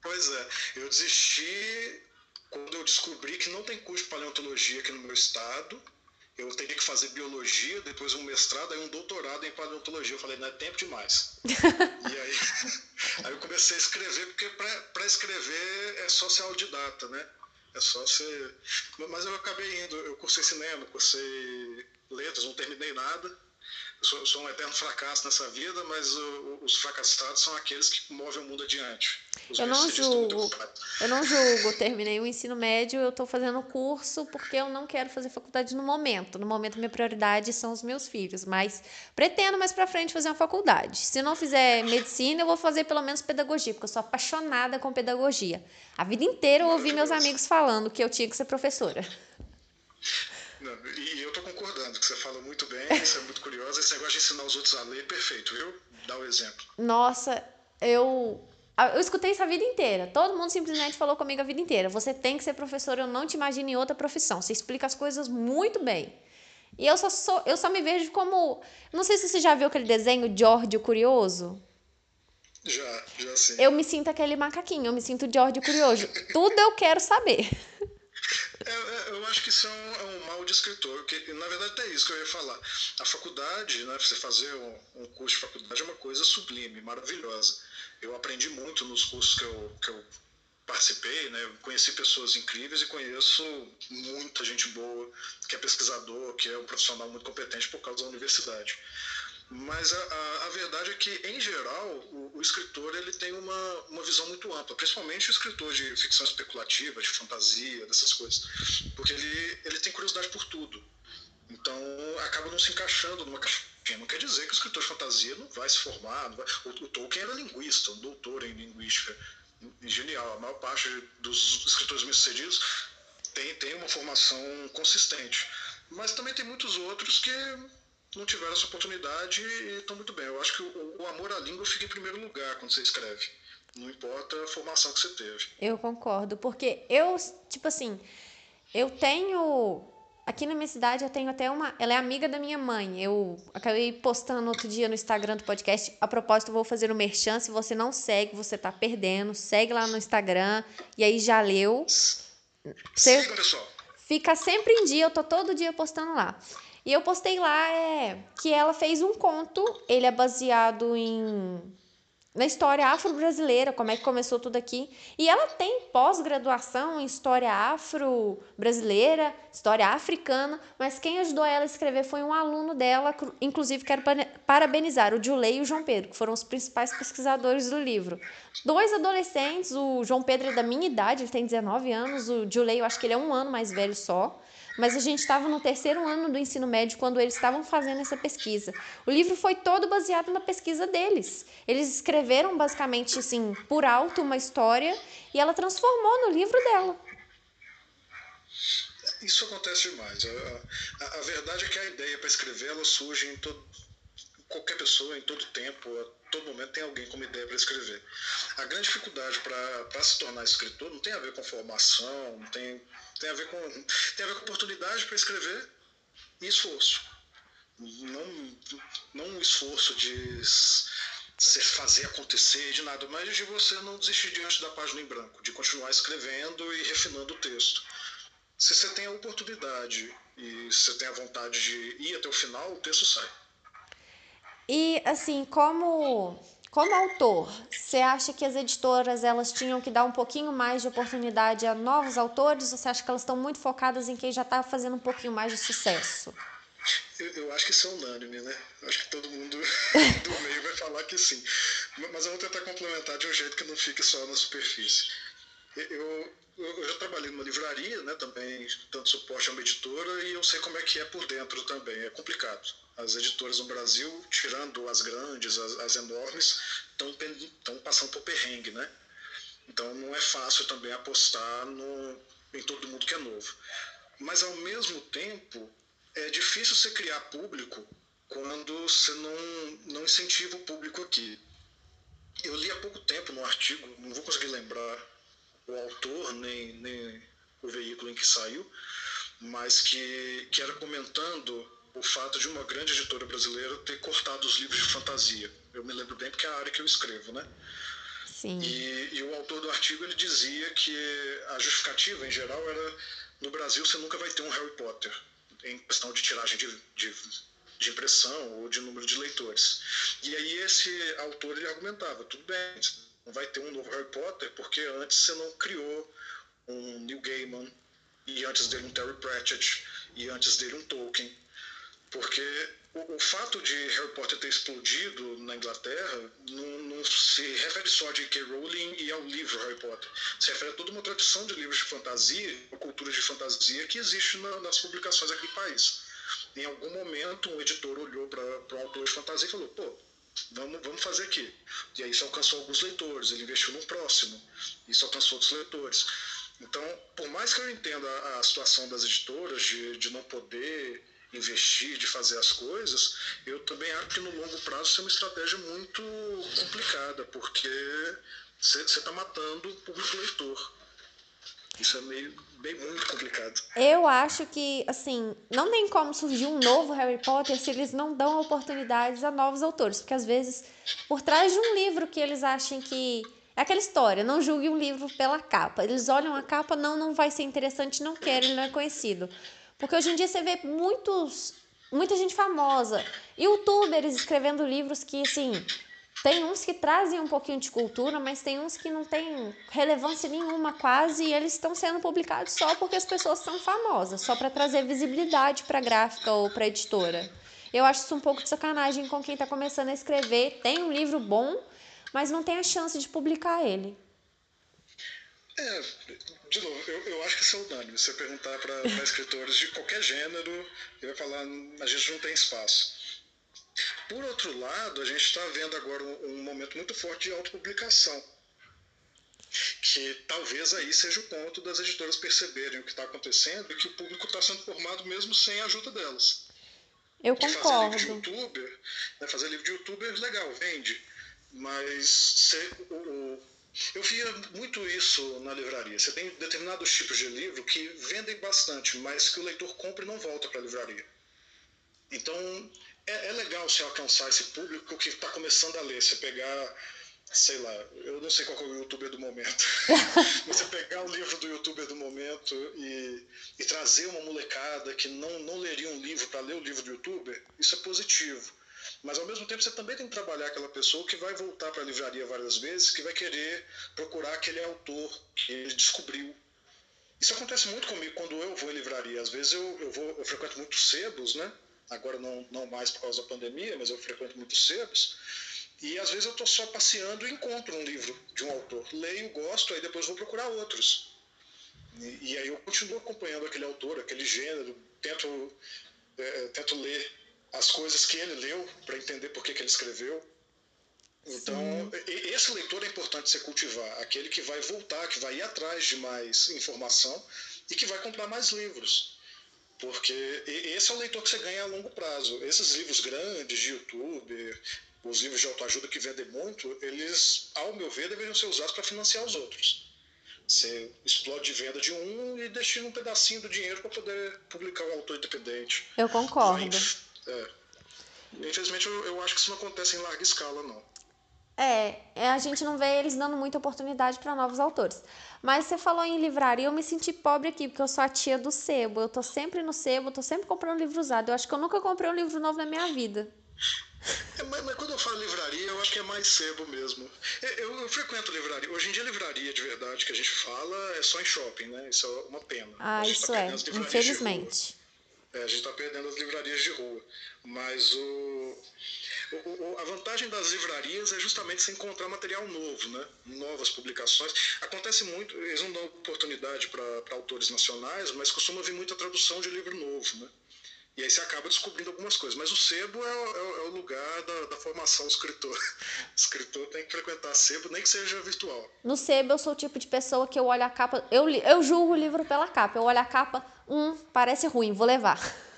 Pois é, eu desisti quando eu descobri que não tem curso de paleontologia aqui no meu estado eu teria que fazer biologia, depois um mestrado, aí um doutorado em paleontologia. Eu falei, não é tempo demais. (laughs) e aí, (laughs) aí eu comecei a escrever, porque para escrever é só ser autodidata, né? É só ser. Mas eu acabei indo, eu cursei cinema, cursei letras, não terminei nada sou, sou, um eterno fracasso nessa vida, mas o, os fracassados são aqueles que movem o mundo adiante. Os eu não julgo. Eu não julgo. Terminei o ensino médio, eu estou fazendo curso porque eu não quero fazer faculdade no momento. No momento, minha prioridade são os meus filhos, mas pretendo mais para frente fazer uma faculdade. Se não fizer medicina, eu vou fazer pelo menos pedagogia, porque eu sou apaixonada com pedagogia. A vida inteira eu ouvi meus amigos falando que eu tinha que ser professora. E eu tô concordando, que você fala muito bem, (laughs) você é muito curiosa. Esse negócio de ensinar os outros a ler, perfeito, viu? Dá o um exemplo. Nossa, eu. Eu escutei isso a vida inteira. Todo mundo simplesmente falou comigo a vida inteira. Você tem que ser professor, eu não te imagino em outra profissão. Você explica as coisas muito bem. E eu só, sou, eu só me vejo como. Não sei se você já viu aquele desenho George o Curioso. Já, já sim. Eu me sinto aquele macaquinho, eu me sinto George o Curioso. Tudo eu quero saber. (laughs) É, é, eu acho que isso é um, é um, mal de escritor, que na verdade é isso que eu ia falar. A faculdade, né, você fazer um, um, curso de faculdade é uma coisa sublime, maravilhosa. Eu aprendi muito nos cursos que eu, que eu participei, né, conheci pessoas incríveis e conheço muita gente boa, que é pesquisador, que é um profissional muito competente por causa da universidade. Mas a, a, a, verdade é que, em geral, o, o, escritor ele tem uma, uma visão muito ampla, principalmente o escritor de ficção especulativa, de fantasia, dessas coisas, porque ele, ele tem curiosidade por tudo. Então, acaba não se encaixando numa caixinha. Não quer dizer que o escritor de fantasia não vai se formar. Vai... O, o, Tolkien era linguista, um doutor em linguística. Genial. A maior parte dos escritores bem-sucedidos tem, tem uma formação consistente. Mas também tem muitos outros que não tiveram essa oportunidade e estão muito bem. Eu acho que o, o, amor à língua fica em primeiro lugar quando você escreve. Não importa a formação que você teve. Eu concordo, porque eu, tipo assim, eu tenho. Aqui na minha cidade eu tenho até uma. Ela é amiga da minha mãe. Eu acabei postando outro dia no Instagram do podcast. A propósito, eu vou fazer o um merchan. Se você não segue, você tá perdendo. Segue lá no Instagram. E aí já leu. Você Siga, pessoal. Fica sempre em dia, eu tô todo dia postando lá. E eu postei lá é, que ela fez um conto, ele é baseado em na história afro-brasileira, como é que começou tudo aqui. E ela tem pós-graduação em história afro-brasileira, história africana, mas quem ajudou ela a escrever foi um aluno dela, inclusive quero parabenizar o Julei e o João Pedro, que foram os principais pesquisadores do livro. Dois adolescentes, o João Pedro é da minha idade, ele tem 19 anos, o Julei eu acho que ele é um ano mais velho só, mas a gente estava no terceiro ano do ensino médio quando eles estavam fazendo essa pesquisa. O livro foi todo baseado na pesquisa deles. Eles escreveram basicamente assim, por alto, uma história e ela transformou no livro dela. Isso acontece demais. A, a, a verdade é que a ideia para escrever ela surge em todo, qualquer pessoa, em todo tempo, a todo momento tem alguém com uma ideia para escrever. A grande dificuldade para se tornar escritor não tem a ver com formação, não tem, tem, a, ver com, tem a ver com oportunidade para escrever e esforço. Não, não um esforço de se fazer acontecer, de nada, mas de você não desistir diante da página em branco, de continuar escrevendo e refinando o texto se você tem a oportunidade e você tem a vontade de ir até o final, o texto sai. E assim, como como autor, você acha que as editoras elas tinham que dar um pouquinho mais de oportunidade a novos autores ou você acha que elas estão muito focadas em quem já está fazendo um pouquinho mais de sucesso? Eu, eu, acho que isso é unânime, né? Acho que todo mundo (laughs) do meio vai falar que sim. Mas eu vou tentar complementar de um jeito que não fique só na superfície. Eu, eu já trabalhei numa livraria, né, também dando suporte a uma editora, e eu sei como é que é por dentro também. É complicado. As editoras no Brasil, tirando as grandes, as, as enormes, estão passando por perrengue, né? Então não é fácil também apostar no, em todo mundo que é novo. Mas ao mesmo tempo, é difícil você criar público quando você não, não incentiva o público aqui. Eu li há pouco tempo no artigo, não vou conseguir lembrar o autor, nem, nem o veículo em que saiu, mas que, que era comentando o fato de uma grande editora brasileira ter cortado os livros de fantasia. Eu me lembro bem porque é a área que eu escrevo, né? Sim. E, e o autor do artigo ele dizia que a justificativa, em geral, era no Brasil você nunca vai ter um Harry Potter em questão de tiragem de, de, de impressão ou de número de leitores. E aí esse autor ele argumentava, tudo bem, não vai ter um novo Harry Potter porque antes você não criou um Neil Gaiman e antes dele um Terry Pratchett e antes dele um Tolkien. Porque o, o fato de Harry Potter ter explodido na Inglaterra não, não se refere só a J.K. Rowling e ao livro Harry Potter. Se refere a toda uma tradição de livros de fantasia, uma cultura de fantasia que existe na, nas publicações do país. Em algum momento, um editor olhou para um autor de fantasia e falou: pô, vamos, vamos fazer aqui. E aí isso alcançou alguns leitores, ele investiu no próximo, isso alcançou outros leitores. Então, por mais que eu entenda a, a situação das editoras de, de não poder investir, de fazer as coisas, eu também acho que no longo prazo isso é uma estratégia muito complicada, porque você está matando o público leitor. Isso é meio bem muito complicado. Eu acho que, assim, não tem como surgir um novo Harry Potter se eles não dão oportunidades a novos autores. Porque às vezes, por trás de um livro que eles achem que. É aquela história, não julgue um livro pela capa. Eles olham a capa, não, não vai ser interessante, não quero, ele não é conhecido. Porque hoje em dia você vê muitos, muita gente famosa, youtubers escrevendo livros que, assim, tem uns que trazem um pouquinho de cultura, mas tem uns que não têm relevância nenhuma quase e eles estão sendo publicados só porque as pessoas são famosas, só para trazer visibilidade para a gráfica ou para a editora. Eu acho isso um pouco de sacanagem com quem está começando a escrever, tem um livro bom, mas não tem a chance de publicar ele. É, de novo, eu, eu acho que isso é unânime. Se você perguntar para escritores de qualquer gênero, ele vai falar: a gente não tem espaço. Por outro lado, a gente está vendo agora um, um, momento muito forte de autopublicação. Que talvez aí seja o ponto das editoras perceberem o que está acontecendo e que o público está sendo formado mesmo sem a ajuda delas. Eu concordo. fazer livro de youtuber, né, fazer livro de youtuber, legal, vende. Mas se, o, o, eu via muito isso na livraria. Você tem determinados tipos de livro que vendem bastante, mas que o leitor compra e não volta para a livraria. Então, é, é legal você alcançar esse público que está começando a ler. Você pegar, sei lá, eu não sei qual é o youtuber do momento. (laughs) você pegar o livro do youtuber do momento e, e trazer uma molecada que não, não leria um livro para ler o livro do youtuber, isso é positivo. Mas ao mesmo tempo você também tem que trabalhar aquela pessoa que vai voltar para a livraria várias vezes, que vai querer procurar aquele autor que ele descobriu. Isso acontece muito comigo quando eu vou em livraria. Às vezes eu, eu, vou, eu frequento muitos sebos, né? Agora não, não mais por causa da pandemia, mas eu frequento muitos sebos, e às vezes eu estou só passeando e encontro um livro de um autor. Leio, gosto, aí depois vou procurar outros. E, e aí eu continuo acompanhando aquele autor, aquele gênero, tento, é, tento ler as coisas que ele leu para entender por que, que ele escreveu. Então, Sim. esse leitor é importante você cultivar, aquele que vai voltar, que vai ir atrás de mais informação e que vai comprar mais livros. Porque esse é o leitor que você ganha a longo prazo. Esses livros grandes de YouTube, os livros de autoajuda que vendem muito, eles, ao meu ver, deveriam ser usados para financiar os outros. Você explode venda de um e destina um pedacinho do dinheiro para poder publicar um autor independente. Eu concordo. Mas, é, infelizmente, eu, eu acho que isso não acontece em larga escala, não. É, é, a gente não vê eles dando muita oportunidade para novos autores. Mas você falou em livraria, eu me senti pobre aqui, porque eu sou a tia do sebo. Eu tô sempre no sebo, eu tô sempre comprando livro usado. Eu acho que eu nunca comprei um livro novo na minha vida. É, mas, mas, quando eu falo livraria, eu acho que é mais sebo mesmo. É, eu, eu, frequento livraria. Hoje em dia, livraria de verdade que a gente fala é só em shopping, né? Isso é uma pena. Ah, isso tá é, infelizmente. É, a gente está perdendo as livrarias de rua. Mas o, o, a vantagem das livrarias é justamente você encontrar material novo, né? novas publicações. Acontece muito, eles não dão oportunidade para autores nacionais, mas costuma vir muita tradução de livro novo. Né? E aí você acaba descobrindo algumas coisas. Mas o sebo é, é, é o lugar da, da, formação do escritor. (laughs) O escritor tem que frequentar sebo, nem que seja virtual. No sebo eu sou o tipo de pessoa que eu olho a capa, eu, eu julgo o livro pela capa. Eu olho a capa, hum, parece ruim, vou levar. (laughs)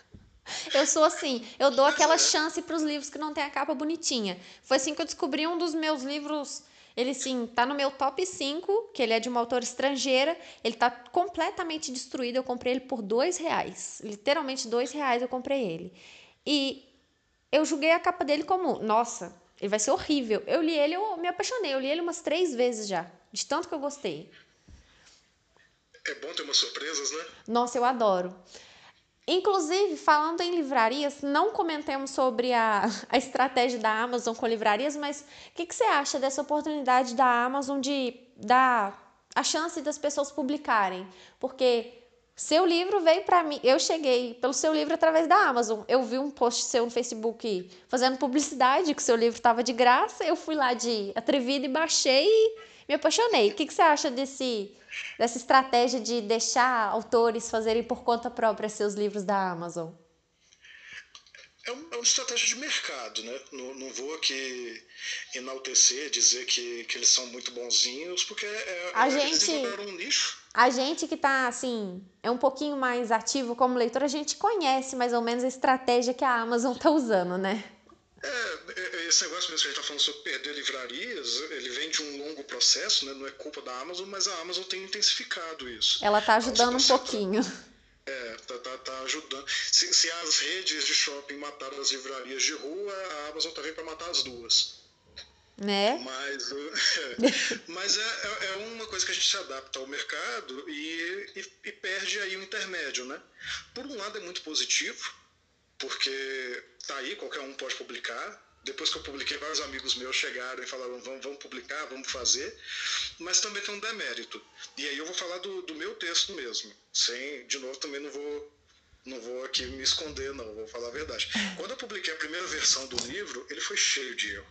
Eu sou assim, eu dou aquela chance para os livros que não tem a capa bonitinha. Foi assim que eu descobri um dos meus livros. Ele sim, tá no meu top 5, que ele é de uma autora estrangeira. Ele tá completamente destruído. Eu comprei ele por dois reais. Literalmente dois reais eu comprei ele. E eu julguei a capa dele como, nossa, ele vai ser horrível. Eu li ele, eu me apaixonei. Eu li ele umas três vezes já, de tanto que eu gostei. É bom ter umas surpresas, né? Nossa, eu adoro. Inclusive, falando em livrarias, não comentemos sobre a, (laughs) a estratégia da Amazon com livrarias, mas o que, que você acha dessa oportunidade da Amazon de dar a chance das pessoas publicarem? Porque seu livro veio para mim, eu cheguei pelo seu livro através da Amazon. Eu vi um post seu no Facebook fazendo publicidade que seu livro estava de graça, eu fui lá de atrevida e baixei e me apaixonei. O que, que você acha desse dessa estratégia de deixar autores fazerem por conta própria seus livros da Amazon? É, é uma estratégia de mercado, né? Não, não, vou aqui enaltecer, dizer que, que eles são muito bonzinhos, porque é, a gente, um nicho. A gente que está, assim, é um pouquinho mais ativo como leitor, a gente conhece mais ou menos a estratégia que a Amazon está usando, né? É, é, esse negócio mesmo que a gente está falando sobre perder livrarias, ele vem de um longo processo, né? não é culpa da Amazon, mas a Amazon tem intensificado isso. Ela está ajudando um pouquinho. É, tá, tá, tá ajudando. Se, se, as redes de shopping mataram as livrarias de rua, a Amazon tá vindo para matar as duas. Né? Mas, (laughs) é, mas é, é, uma coisa que a gente se adapta ao mercado e, e, e perde aí o intermédio, né? Por um lado é muito positivo, porque tá aí, qualquer um pode publicar. Depois que eu publiquei, vários amigos meus chegaram e falaram: vamos, vamos publicar, vamos fazer. Mas também tem um demérito. E aí eu vou falar do, do meu texto mesmo. Sem, de novo, também não vou não vou aqui me esconder, não, vou falar a verdade. Quando eu publiquei a primeira versão do livro, ele foi cheio de erro.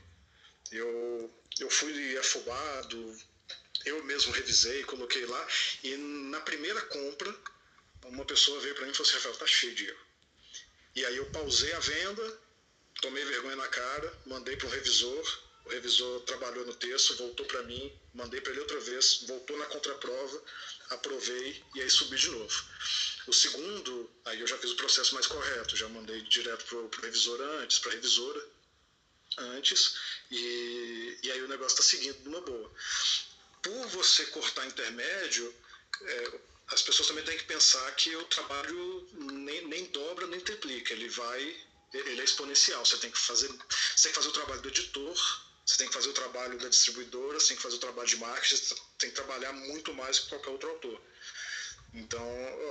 Eu, eu fui afobado, eu mesmo revisei, coloquei lá, e na primeira compra, uma pessoa veio para mim e falou assim: Rafael, tá cheio de erro. E aí eu pausei a venda, tomei vergonha na cara, mandei para o revisor, o revisor trabalhou no texto, voltou para mim, mandei para ele outra vez, voltou na contraprova, aprovei e aí subi de novo. O segundo, aí eu já fiz o processo mais correto, já mandei direto para o revisor antes, para a revisora antes, e, e aí o negócio está seguindo numa boa. Por você cortar intermédio, é, as pessoas também têm que pensar que o trabalho nem, nem dobra nem triplica, ele vai, ele é exponencial. Você tem que fazer, você tem que fazer o trabalho do editor, você tem que fazer o trabalho da distribuidora, você tem que fazer o trabalho de marketing, você tem que trabalhar muito mais que qualquer outro autor. Então,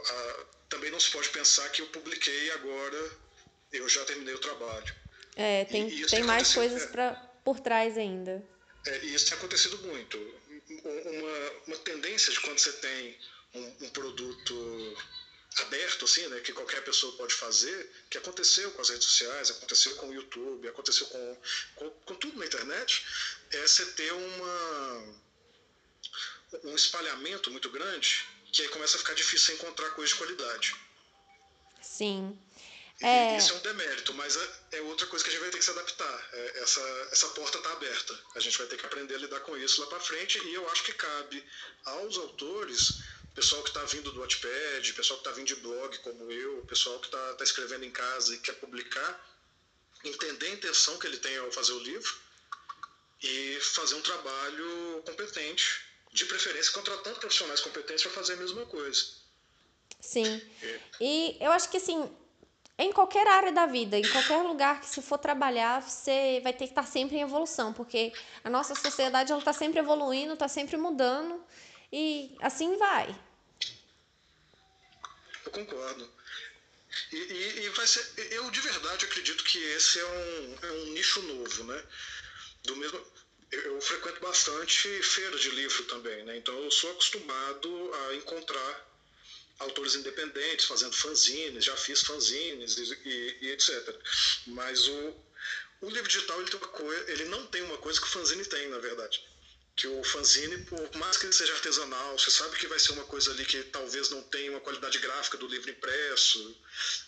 a, também não se pode pensar que eu publiquei agora, eu já terminei o trabalho. É, tem, e, tem mais coisas é, pra, por trás ainda. É, e isso tem acontecido muito. Uma, uma tendência de quando você tem um, um produto aberto, assim, né, que qualquer pessoa pode fazer, que aconteceu com as redes sociais, aconteceu com o YouTube, aconteceu com, com, com tudo na internet, é você ter uma, um espalhamento muito grande, que aí começa a ficar difícil encontrar coisa de qualidade. Sim. É... Isso é um demérito, mas é, é, outra coisa que a gente vai ter que se adaptar. É, essa, essa porta está aberta. A gente vai ter que aprender a lidar com isso lá para frente e eu acho que cabe aos autores pessoal que está vindo do Wattpad, pessoal que está vindo de blog como eu, pessoal que está tá escrevendo em casa e quer publicar, entender a intenção que ele tem ao fazer o livro e fazer um trabalho competente, de preferência contratando profissionais competentes para fazer a mesma coisa. Sim. É. E eu acho que assim, em qualquer área da vida, em qualquer lugar que se for trabalhar, você vai ter que estar sempre em evolução, porque a nossa sociedade ela está sempre evoluindo, está sempre mudando e assim vai. Eu concordo. E, e, e, vai ser. Eu de verdade acredito que esse é um, é um nicho novo, né? Do mesmo. Eu, frequento bastante feira de livro também, né? Então eu sou acostumado a encontrar autores independentes fazendo fanzines, já fiz fanzines e, e, e etc. Mas o, o livro digital ele, tem uma coisa, ele não tem uma coisa que o fanzine tem, na verdade que o fanzine, por mais que ele seja artesanal, você sabe que vai ser uma coisa ali que talvez não tenha uma qualidade gráfica do livro impresso,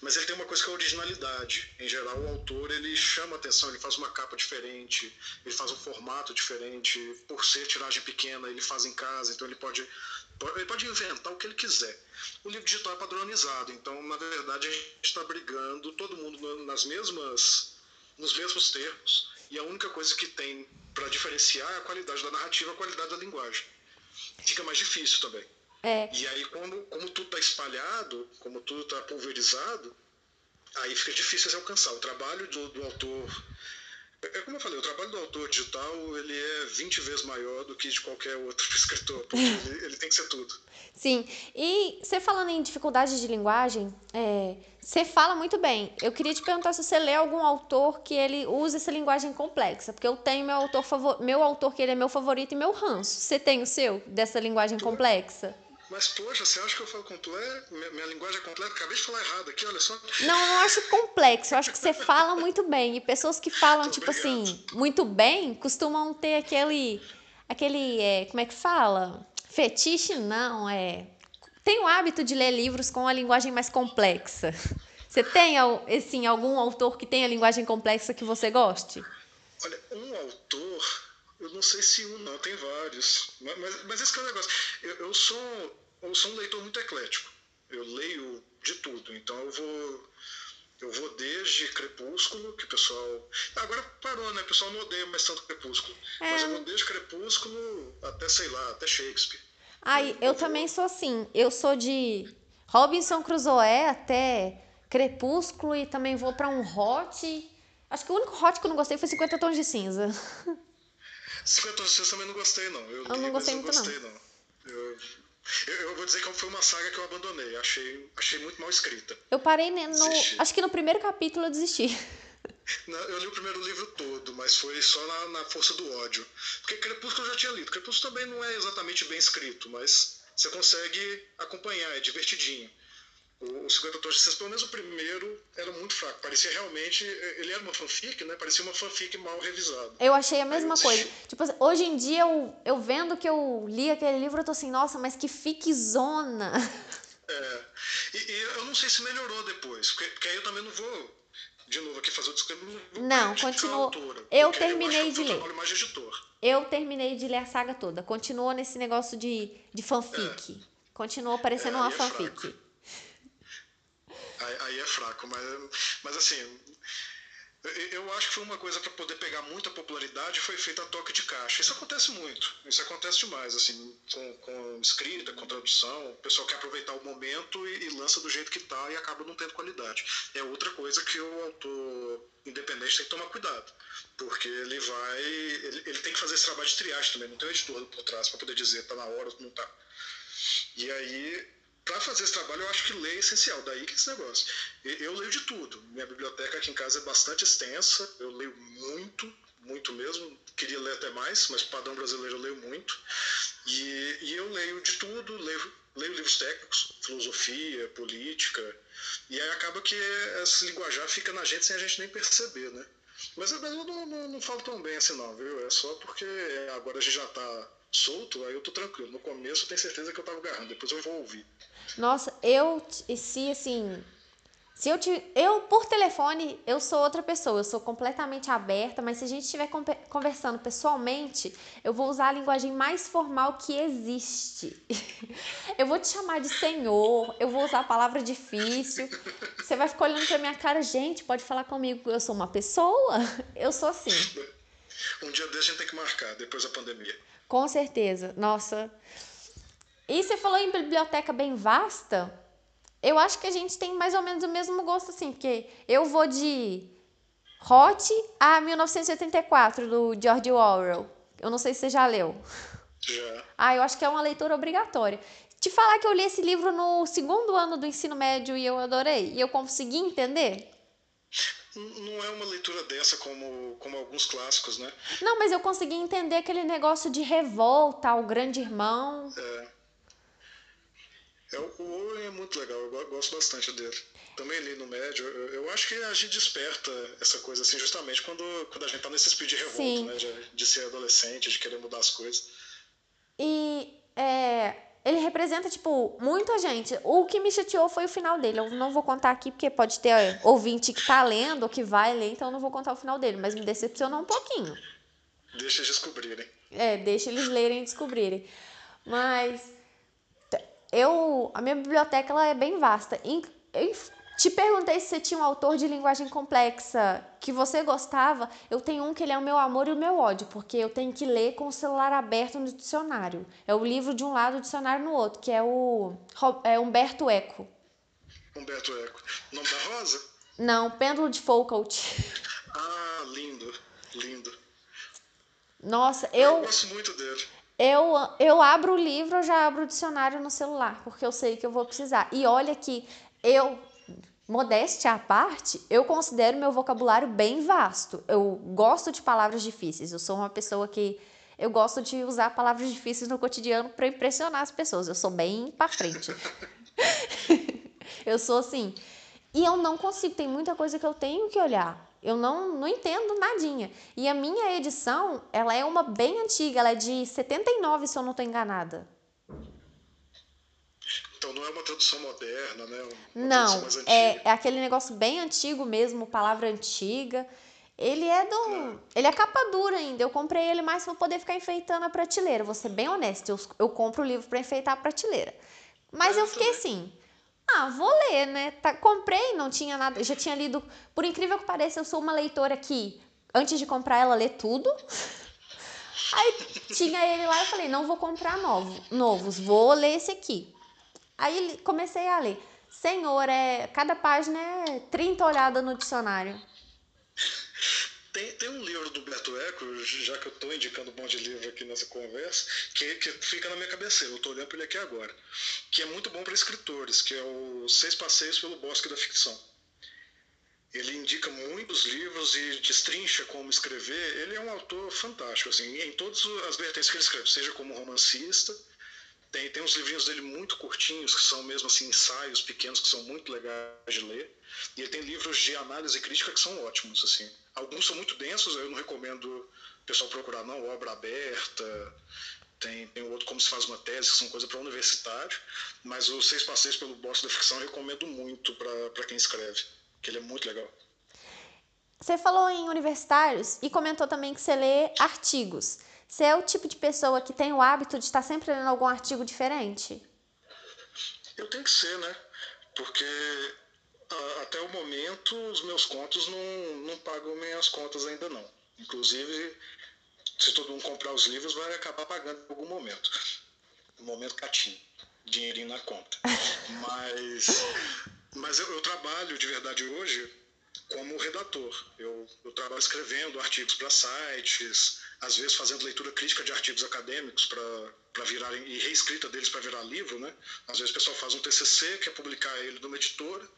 mas ele tem uma coisa que é a originalidade. Em geral, o autor ele chama atenção, ele faz uma capa diferente, ele faz um formato diferente. Por ser tiragem pequena, ele faz em casa, então ele pode ele pode inventar o que ele quiser. O livro digital é padronizado, então na verdade a gente está brigando todo mundo nas mesmas nos mesmos termos e a única coisa que tem para diferenciar a qualidade da narrativa, a qualidade da linguagem. Fica mais difícil também. É. E aí, como, como tudo está espalhado, como tudo está pulverizado, aí fica difícil de alcançar. O trabalho do, do autor é, é como eu falei, o trabalho do autor digital ele é 20 vezes maior do que de qualquer outro (laughs) escritor, porque ele, ele, tem que ser tudo. Sim, e você falando em dificuldade de linguagem, é, você fala muito bem. Eu queria te perguntar se você lê algum autor que ele usa essa linguagem complexa, porque eu tenho meu autor, favor, meu autor que ele é meu favorito e meu ranço. Você tem o seu, dessa linguagem complexa? Mas, poxa, você acha que eu falo complexo? Minha, minha, linguagem é complexa? Acabei de falar errado aqui, olha só. Não, eu não acho complexo. Eu acho que você fala muito bem. E pessoas que falam, tipo assim, muito bem, costumam ter aquele. aquele. É, como é que fala? Fetiche, não. É. Tem o hábito de ler livros com a linguagem mais complexa. Você tem assim, algum autor que tenha linguagem complexa que você goste? Olha, um autor, eu não sei se um não, tem vários. Mas, mas esse que é o negócio. Eu, eu sou eu sou um leitor muito eclético. Eu leio de tudo. Então eu vou eu vou desde Crepúsculo, que o pessoal. Agora parou, né? O pessoal não odeia mais tanto Crepúsculo. É. Mas eu vou desde Crepúsculo até, sei lá, até Shakespeare. Ai, eu, eu também sou assim. Eu sou de Robinson Crusoe até Crepúsculo e também vou para um hot. Acho que o único hot que eu não gostei foi 50 Tons de Cinza. (laughs) 50 Tons de Cinza também não gostei, não. Eu, eu li, não gostei muito, gostei, não. não. Eu, eu, eu, vou dizer que foi uma saga que eu abandonei. Achei, achei muito mal escrita. Eu parei no. Acho que no primeiro capítulo eu desisti. (laughs) Não, eu li o primeiro livro todo, mas foi só na, na força do ódio. Porque Crepúsculo eu já tinha lido. Crepúsculo também não é exatamente bem escrito, mas você consegue acompanhar, é divertidinho. O 50 Tons de Cinza, pelo menos o primeiro, era muito fraco. Parecia realmente. Ele era uma fanfic, né? Parecia uma fanfic mal revisada. Eu achei a mesma coisa. Tipo, assim, hoje em dia, eu, eu vendo que eu li aquele livro, eu tô assim, nossa, mas que fique zona. É. E, e, eu não sei se melhorou depois, porque, porque aí eu também não vou de novo aqui fazer o disclaimer. Não, continua. Eu terminei eu de ler. Eu terminei de ler a saga toda. Continuou nesse negócio de, de fanfic. É. Continuou parecendo é, uma é fanfic. Aí, aí é fraco, mas, mas assim, eu acho que foi uma coisa para poder pegar muita popularidade foi feita a toque de caixa. Isso acontece muito, isso acontece demais, assim, com, com escrita, com tradução. O pessoal quer aproveitar o momento e, e, lança do jeito que tá e acaba não tendo qualidade. É outra coisa que o autor independente tem que tomar cuidado, porque ele vai, ele, ele tem que fazer esse trabalho de triagem também, não tem um editor por trás para poder dizer tá na hora ou não tá. E aí para fazer esse trabalho, eu acho que ler é essencial. Daí que esse negócio. Eu leio de tudo. Minha biblioteca aqui em casa é bastante extensa. Eu leio muito, muito mesmo. Queria ler até mais, mas padrão brasileiro eu leio muito. E, e eu leio de tudo. Leio leio livros técnicos, filosofia, política, e aí acaba que esse linguajar fica na gente sem a gente nem perceber, né? Mas, mas eu não, não, não, falo tão bem assim não, viu? É só porque agora a gente já tá solto, aí eu tô tranquilo. No começo eu tenho certeza que eu tava agarrando, depois eu vou ouvir. Nossa, eu, se assim, se eu, te, eu, por telefone, eu sou outra pessoa, eu sou completamente aberta, mas se a gente estiver conversando pessoalmente, eu vou usar a linguagem mais formal que existe. (laughs) Eu vou te chamar de senhor, eu vou usar a palavra difícil. Você vai ficar olhando pra minha cara, gente, pode falar comigo, eu sou uma pessoa? (laughs) Eu sou assim. (laughs) Um dia desse a gente tem que marcar, depois da pandemia. Com certeza, nossa. E você falou em biblioteca bem vasta? eu acho que a gente tem mais ou menos o mesmo gosto, assim, porque eu vou de Hot a 1984, do George Orwell. Eu não sei se você já leu. Já. Ah, eu acho que é uma leitura obrigatória. Te falar que eu li esse livro no segundo ano do ensino médio e eu adorei. E eu consegui entender. Não é uma leitura dessa como, como alguns clássicos, né? Não, mas eu consegui entender aquele negócio de revolta o grande irmão. É. É, o Owen é muito legal, eu gosto bastante dele. Também li no médio, eu, eu, acho que a gente desperta essa coisa assim justamente quando, quando a gente tá nesse speed de revolta, Sim. né? De, de, ser adolescente, de querer mudar as coisas. E é, ele representa, tipo, muita gente. O que me chateou foi o final dele. Eu não vou contar aqui, porque pode ter ouvinte que tá lendo ou que vai ler, então eu não vou contar o final dele, mas me decepcionou um pouquinho. Deixa eles descobrirem. É, deixa eles lerem e descobrirem. Mas eu, a minha biblioteca ela é bem vasta. Te perguntei se você tinha um autor de linguagem complexa que você gostava. Eu tenho um que ele é o meu amor e o meu ódio, porque eu tenho que ler com o celular aberto no dicionário. É o livro de um lado, o dicionário no outro, que é o é Humberto Eco. Humberto Eco. O nome da Rosa? Não, Pêndulo de Foucault. Ah, lindo, lindo. Nossa, eu. Eu gosto muito dele eu, eu abro o livro, eu já abro o dicionário no celular, porque eu sei que eu vou precisar. E olha que eu, modéstia à parte, eu considero meu vocabulário bem vasto. Eu gosto de palavras difíceis. Eu sou uma pessoa que eu gosto de usar palavras difíceis no cotidiano para impressionar as pessoas. Eu sou bem para frente. (laughs) eu sou assim. E eu não consigo, tem muita coisa que eu tenho que olhar. Eu não, não entendo nadinha. E a minha edição, ela é uma bem antiga, ela é de 79, se eu não estou enganada. Então não é uma tradução moderna, né? Uma não, é, é aquele negócio bem antigo mesmo, palavra antiga. Ele é do. Não. Ele é capa dura ainda. Eu comprei ele mais para poder ficar enfeitando a prateleira. Vou ser bem honesto, eu, eu compro o livro para enfeitar a prateleira. Mas é, eu fiquei também. assim, ah, vou ler, né? Tá, comprei, não tinha nada. Eu já tinha lido. Por incrível que pareça, eu sou uma leitora que, antes de comprar, ela lê tudo. (laughs) Aí tinha ele lá e falei, não vou comprar novo, novos, vou ler esse aqui. Aí comecei a ler. Senhor, é, cada página é 30 olhadas no dicionário. Tem, tem um livro do Beto Eco, já que eu estou indicando um monte de livro aqui nessa conversa, que, que fica na minha cabeça, eu estou olhando para ele aqui agora, que é muito bom para escritores, que é o Seis Passeios pelo Bosque da Ficção. Ele indica muitos livros e destrincha como escrever. Ele é um autor fantástico, assim, em todas as vertentes que ele escreve, seja como romancista, tem, tem uns livrinhos dele muito curtinhos, que são mesmo assim ensaios pequenos, que são muito legais de ler. E ele tem livros de análise crítica que são ótimos, assim. Alguns são muito densos, eu não recomendo o pessoal procurar, não. Obra aberta, tem, tem outro Como se faz uma tese, que são coisas para universitário. Mas os Seis Passeios pelo Bosque da Ficção eu recomendo muito para quem escreve, que ele é muito legal. Você falou em universitários e comentou também que você lê artigos. Você é o tipo de pessoa que tem o hábito de estar sempre lendo algum artigo diferente? Eu tenho que ser, né? Porque até o momento, os meus contos não, não pagam minhas contas ainda não. Inclusive, se todo mundo comprar os livros, vai acabar pagando em algum momento. No momento catinho, dinheirinho na conta. (laughs) Mas, mas eu, eu trabalho de verdade hoje como redator. Eu, eu trabalho escrevendo artigos para sites, às vezes fazendo leitura crítica de artigos acadêmicos para virarem e reescrita deles para virar livro, né? Às vezes o pessoal faz um TCC, quer publicar ele numa editora,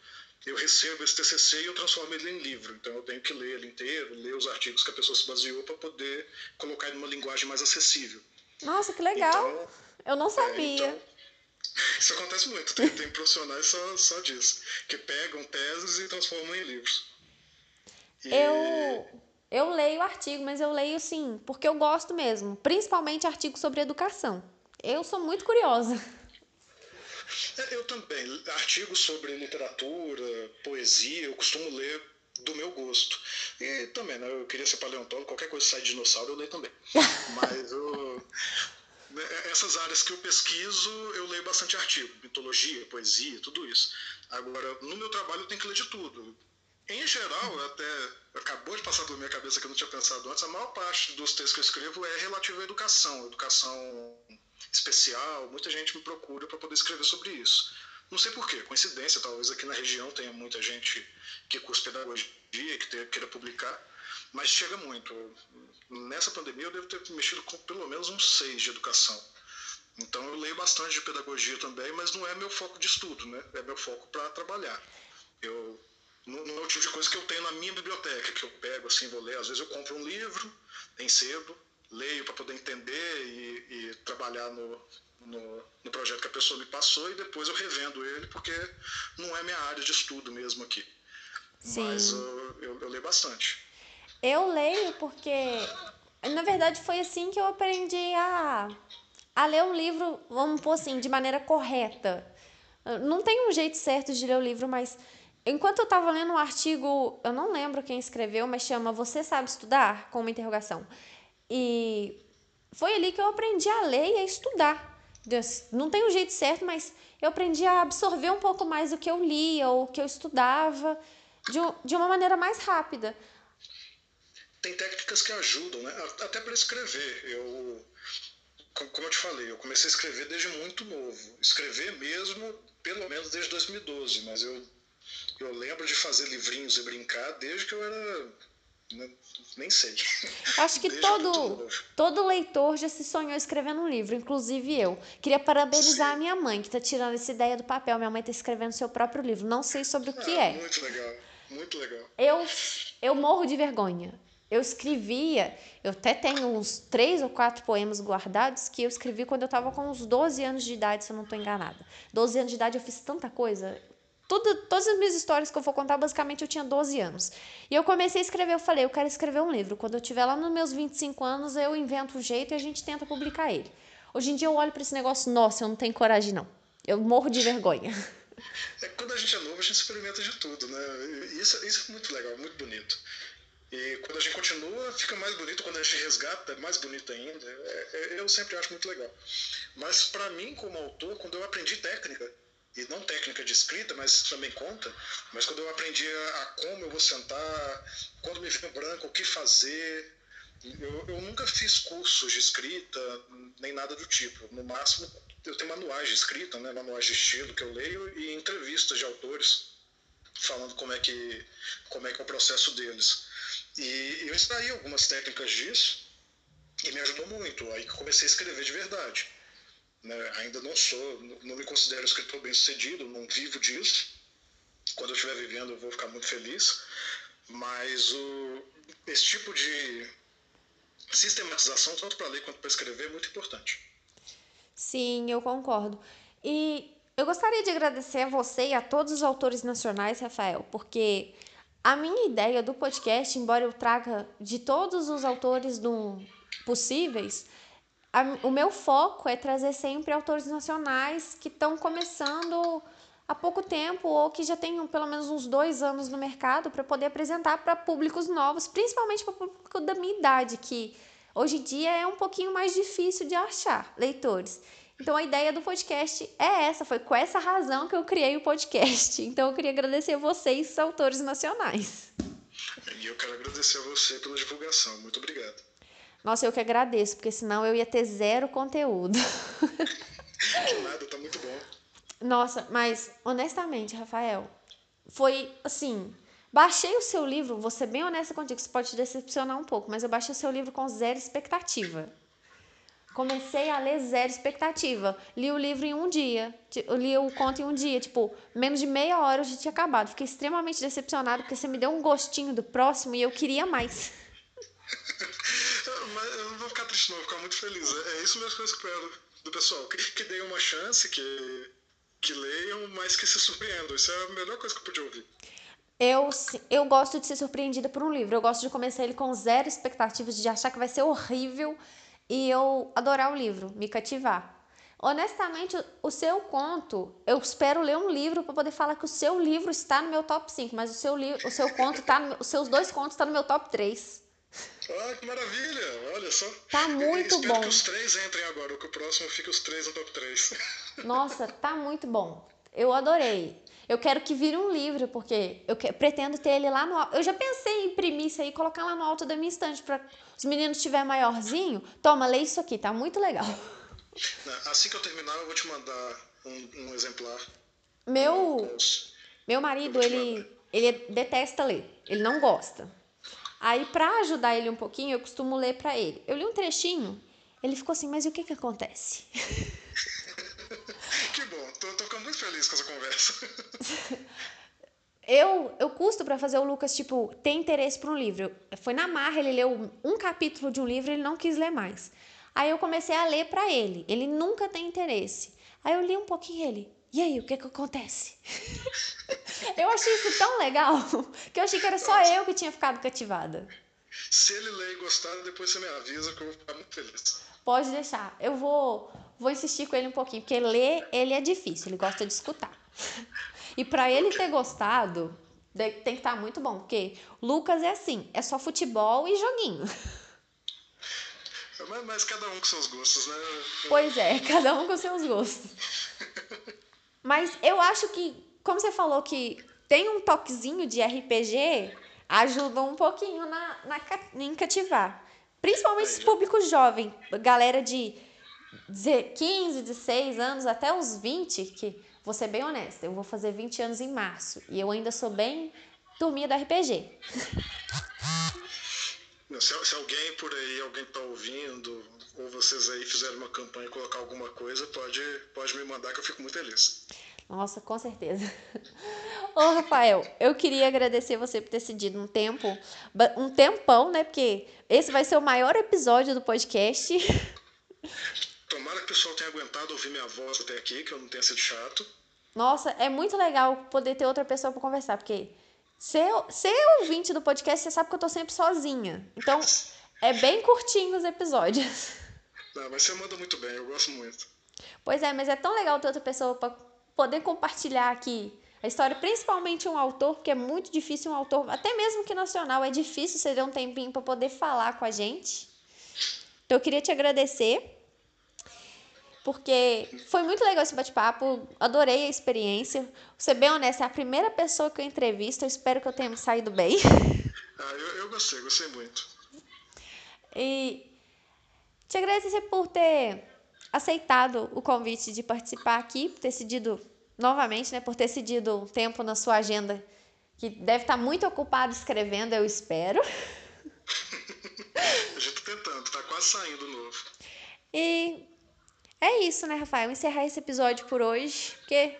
eu recebo esse TCC e eu transformo ele em livro. Então eu tenho que ler ele inteiro, ler os artigos que a pessoa se baseou para poder colocar ele numa linguagem mais acessível. Nossa, que legal! Então, eu não sabia. É, então, (laughs) Isso acontece muito, tem, tem profissionais só, só disso, que pegam teses e transformam em livros. E... Eu, eu leio artigo, mas eu leio sim, porque eu gosto mesmo, principalmente artigos sobre educação. Eu sou muito curiosa. É, eu também. Artigos sobre literatura, poesia, eu costumo ler do meu gosto. E também, né, eu queria ser paleontólogo, qualquer coisa que sai de dinossauro eu leio também. (laughs) Mas eu, né, essas áreas que eu pesquiso, eu leio bastante artigo, mitologia, poesia, tudo isso. Agora, no meu trabalho eu tenho que ler de tudo. Em geral, até acabou de passar pela minha cabeça que eu não tinha pensado antes, a maior parte dos textos que eu escrevo é relativa à educação, educação especial. Muita gente me procura para poder escrever sobre isso. Não sei porquê, coincidência, talvez aqui na região tenha muita gente que cursa pedagogia, que queira publicar, mas chega muito. Nessa pandemia eu devo ter mexido com pelo menos uns seis de educação. Então eu leio bastante de pedagogia também, mas não é meu foco de estudo, né? É meu foco para trabalhar. Eu não, não é o tipo de coisa que eu tenho na minha biblioteca, que eu pego assim, vou ler. Às vezes eu compro um livro, em cedo, leio para poder entender e, e trabalhar no, no, no, projeto que a pessoa me passou e depois eu revendo ele, porque não é minha área de estudo mesmo aqui. Sim. Mas eu, eu, eu leio bastante. Eu leio porque, na verdade, foi assim que eu aprendi a, a ler um livro, vamos pôr assim, de maneira correta. Não tem um jeito certo de ler o livro, mas enquanto eu estava lendo um artigo, eu não lembro quem escreveu, mas chama Você Sabe Estudar? com uma interrogação. E foi ali que eu aprendi a ler e a estudar. Não tem um jeito certo, mas eu aprendi a absorver um pouco mais o que eu lia ou o que eu estudava de, de uma maneira mais rápida. Tem técnicas que ajudam, né? Até para escrever. Eu, como eu te falei, eu comecei a escrever desde muito novo. Escrever mesmo, pelo menos desde 2012, mas eu, eu lembro de fazer livrinhos e brincar desde que eu era nem sei. Acho que (laughs) todo, todo leitor já se sonhou escrevendo um livro, inclusive eu. Queria parabenizar Sim. a minha mãe, que está tirando essa ideia do papel. Minha mãe está escrevendo seu próprio livro. Não sei sobre o que ah, é. Muito legal, muito legal. Eu, eu morro de vergonha. Eu escrevia, eu até tenho uns três ou quatro poemas guardados que eu escrevi quando eu estava com uns 12 anos de idade, se eu não estou enganada. 12 anos de idade eu fiz tanta coisa. Tudo, todas as minhas histórias que eu vou contar, basicamente eu tinha 12 anos. E eu comecei a escrever, eu falei, eu quero escrever um livro. Quando eu tiver lá nos meus 25 anos, eu invento um jeito e a gente tenta publicar ele. Hoje em dia eu olho para esse negócio, nossa, eu não tenho coragem não. Eu morro de vergonha. É, quando a gente é novo, a gente experimenta de tudo, né? Isso, isso é muito legal, muito bonito. E quando a gente continua, fica mais bonito. Quando a gente resgata, é mais bonito ainda. É, é, eu sempre acho muito legal. Mas para mim, como autor, quando eu aprendi técnica, e não técnica de escrita, mas também conta, mas quando eu aprendi a, a como eu vou sentar, quando me vem branco, o que fazer, eu, eu, nunca fiz cursos de escrita, nem nada do tipo. No máximo, eu tenho manuais de escrita, né, manuais de estilo que eu leio e entrevistas de autores falando como é que, como é, que é o processo deles. E eu extraí algumas técnicas disso e me ajudou muito. Aí que comecei a escrever de verdade. Né? Ainda não sou, não me considero escritor bem sucedido, não vivo disso. Quando eu estiver vivendo, eu vou ficar muito feliz. Mas o, esse tipo de sistematização, tanto para ler quanto para escrever, é muito importante. Sim, eu concordo. E eu gostaria de agradecer a você e a todos os autores nacionais, Rafael, porque a minha ideia do podcast, embora eu traga de todos os autores do, possíveis, a, o meu foco é trazer sempre autores nacionais que estão começando há pouco tempo ou que já tenham pelo menos uns dois anos no mercado para poder apresentar para públicos novos, principalmente para o público da minha idade, que hoje em dia é um pouquinho mais difícil de achar leitores. Então a ideia do podcast é essa, foi com essa razão que eu criei o podcast. (laughs) Então eu queria agradecer a vocês, autores nacionais. E eu quero agradecer a você pela divulgação. Muito obrigado. Nossa, eu que agradeço, porque senão eu ia ter zero conteúdo. (laughs) De nada, tá muito bom. Nossa, mas honestamente, Rafael, foi assim. Baixei o seu livro, vou ser bem honesta contigo, você pode te decepcionar um pouco, mas eu baixei o seu livro com zero expectativa. Comecei a ler zero expectativa. Li o livro em um dia. li o conto em um dia. Tipo, menos de meia hora eu já tinha acabado. Fiquei extremamente decepcionado porque você me deu um gostinho do próximo e eu queria mais. (laughs) Mas eu não vou ficar triste, não, vou ficar muito feliz. É, é isso mesmo que eu espero do pessoal. Que, que dê uma chance, que, que leiam, mas que se surpreendam. Isso é a melhor coisa que eu podia ouvir. Eu, eu gosto de ser surpreendida por um livro. Eu gosto de começar ele com zero expectativas, de achar que vai ser horrível e eu adorar o livro, me cativar. Honestamente, o seu conto, eu espero ler um livro para poder falar que o seu livro está no meu top 5, mas o seu, o seu conto tá no, os seus dois contos estão tá no meu top 3. Ah, que maravilha! Olha só. Tá muito espero bom. que os três entrem agora, que o próximo fique os três no top 3. (laughs) Nossa, tá muito bom. Eu adorei. Eu quero que vire um livro, porque eu que, pretendo ter ele lá no alto. Eu já pensei em imprimir isso aí e colocar lá no alto da minha estante para os meninos tiver maiorzinho. Toma, lê isso aqui, tá muito legal. Assim que eu terminar, eu vou te mandar um, um exemplar. Meu, meu marido, ele, ele detesta ler. Ele não gosta. Aí, para ajudar ele um pouquinho, eu costumo ler para ele. Eu li um trechinho, ele ficou assim, mas e o que que acontece? (laughs) que bom, tô, tô ficando muito feliz com essa conversa. (laughs) eu, eu custo para fazer o Lucas, tipo, ter interesse por um livro. Foi na marra, ele leu um capítulo de um livro e ele não quis ler mais. Aí eu comecei a ler para ele. Ele nunca tem interesse. Aí eu li um pouquinho ele. E aí, o que que acontece? (laughs) eu achei isso tão legal que eu achei que era só eu que tinha ficado cativada. Se ele ler e gostar, depois você me avisa que eu vou ficar muito feliz. Pode deixar. Eu vou, vou insistir com ele um pouquinho, porque ler ele é difícil, ele gosta de escutar. (laughs) E para ele ter gostado, tem que estar tá muito bom, porque Lucas é assim, é só futebol e joguinho. Mas, mas cada um com seus gostos, né? Pois é, (laughs) cada um com seus gostos. Mas eu acho que, como você falou que tem um toquezinho de RPG, ajuda um pouquinho na, na, em cativar. Principalmente esse público jovem, galera de 15, 16 anos até os 20, que vou ser bem honesta, eu vou fazer 20 anos em março e eu ainda sou bem turminha do RPG. Se, se alguém por aí, alguém está ouvindo, ou vocês aí fizeram uma campanha e colocar alguma coisa, pode, pode me mandar que eu fico muito feliz. Nossa, com certeza. (laughs) Ô, Rafael, eu queria agradecer você por ter cedido um tempo, um tempão, né? Porque esse vai ser o maior episódio do podcast. (laughs) Tomara que o pessoal tenha aguentado ouvir minha voz até aqui, que eu não tenha sido chato. Nossa, é muito legal poder ter outra pessoa para conversar, porque ser, ser ouvinte do podcast, você sabe que eu tô sempre sozinha. Então, é bem curtinho os episódios. (laughs) Não, mas você manda muito bem, eu gosto muito. Pois é, mas é tão legal ter outra pessoa para poder compartilhar aqui a história, principalmente um autor, porque é muito difícil um autor, até mesmo que nacional, é difícil você ter um tempinho para poder falar com a gente. Então eu queria te agradecer, porque foi muito legal esse bate-papo, adorei a experiência. Vou ser bem honesta, é a primeira pessoa que eu entrevisto, eu espero que eu tenha me saído bem. Ah, eu, eu gostei, gostei muito. E te agradecer por ter aceitado o convite de participar aqui, por ter cedido novamente, né, por ter cedido um tempo na sua agenda que deve estar muito ocupado escrevendo, eu espero. (laughs) A gente tá tentando, tá quase saindo novo. E é isso, né, Rafael? Encerrar esse episódio por hoje, porque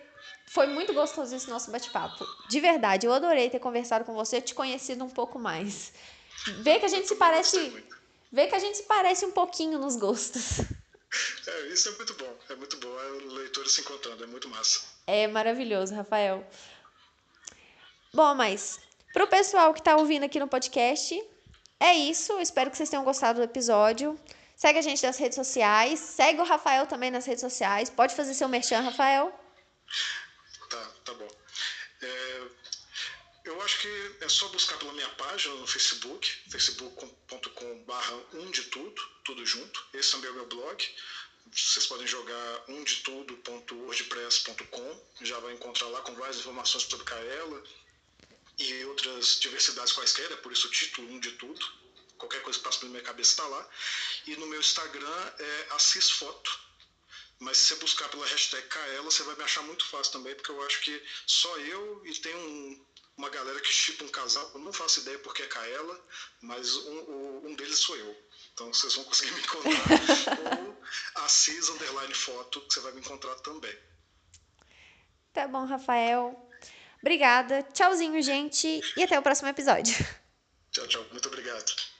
foi muito gostoso esse nosso bate-papo. De verdade, eu adorei ter conversado com você, te conhecido um pouco mais. Ver que a gente se parece. Ver que a gente se parece um pouquinho nos gostos. (laughs) É, isso é muito bom, é muito bom. É o leitor se encontrando, é muito massa. É maravilhoso, Rafael. Bom, mas pro pessoal que tá ouvindo aqui no podcast, é isso. Eu espero que vocês tenham gostado do episódio. Segue a gente nas redes sociais. Segue o Rafael também nas redes sociais. Pode fazer seu merchan, Rafael? Tá, tá bom. É, eu acho que é só buscar pela minha página no Facebook, facebook.com/barra um de tudo, tudo junto. Esse também é o meu blog. Vocês podem jogar umdetudo.wordpress.com, já vai encontrar lá com várias informações sobre Kaela e outras diversidades quaisquer, é por isso o título Um de Tudo. Qualquer coisa que passa pela minha cabeça está lá. E no meu Instagram é assisfoto. Mas se você buscar pela hashtag Kaela, você vai me achar muito fácil também, porque eu acho que só eu e tem um, uma galera que chipa um casal, eu não faço ideia porque é Kaela, mas um, um deles sou eu. Então vocês vão conseguir me encontrar. (laughs) ou Assis Underline Foto, que você vai me encontrar também. Tá bom, Rafael. Obrigada. Tchauzinho, gente. E até o próximo episódio. Tchau, tchau. Muito obrigado.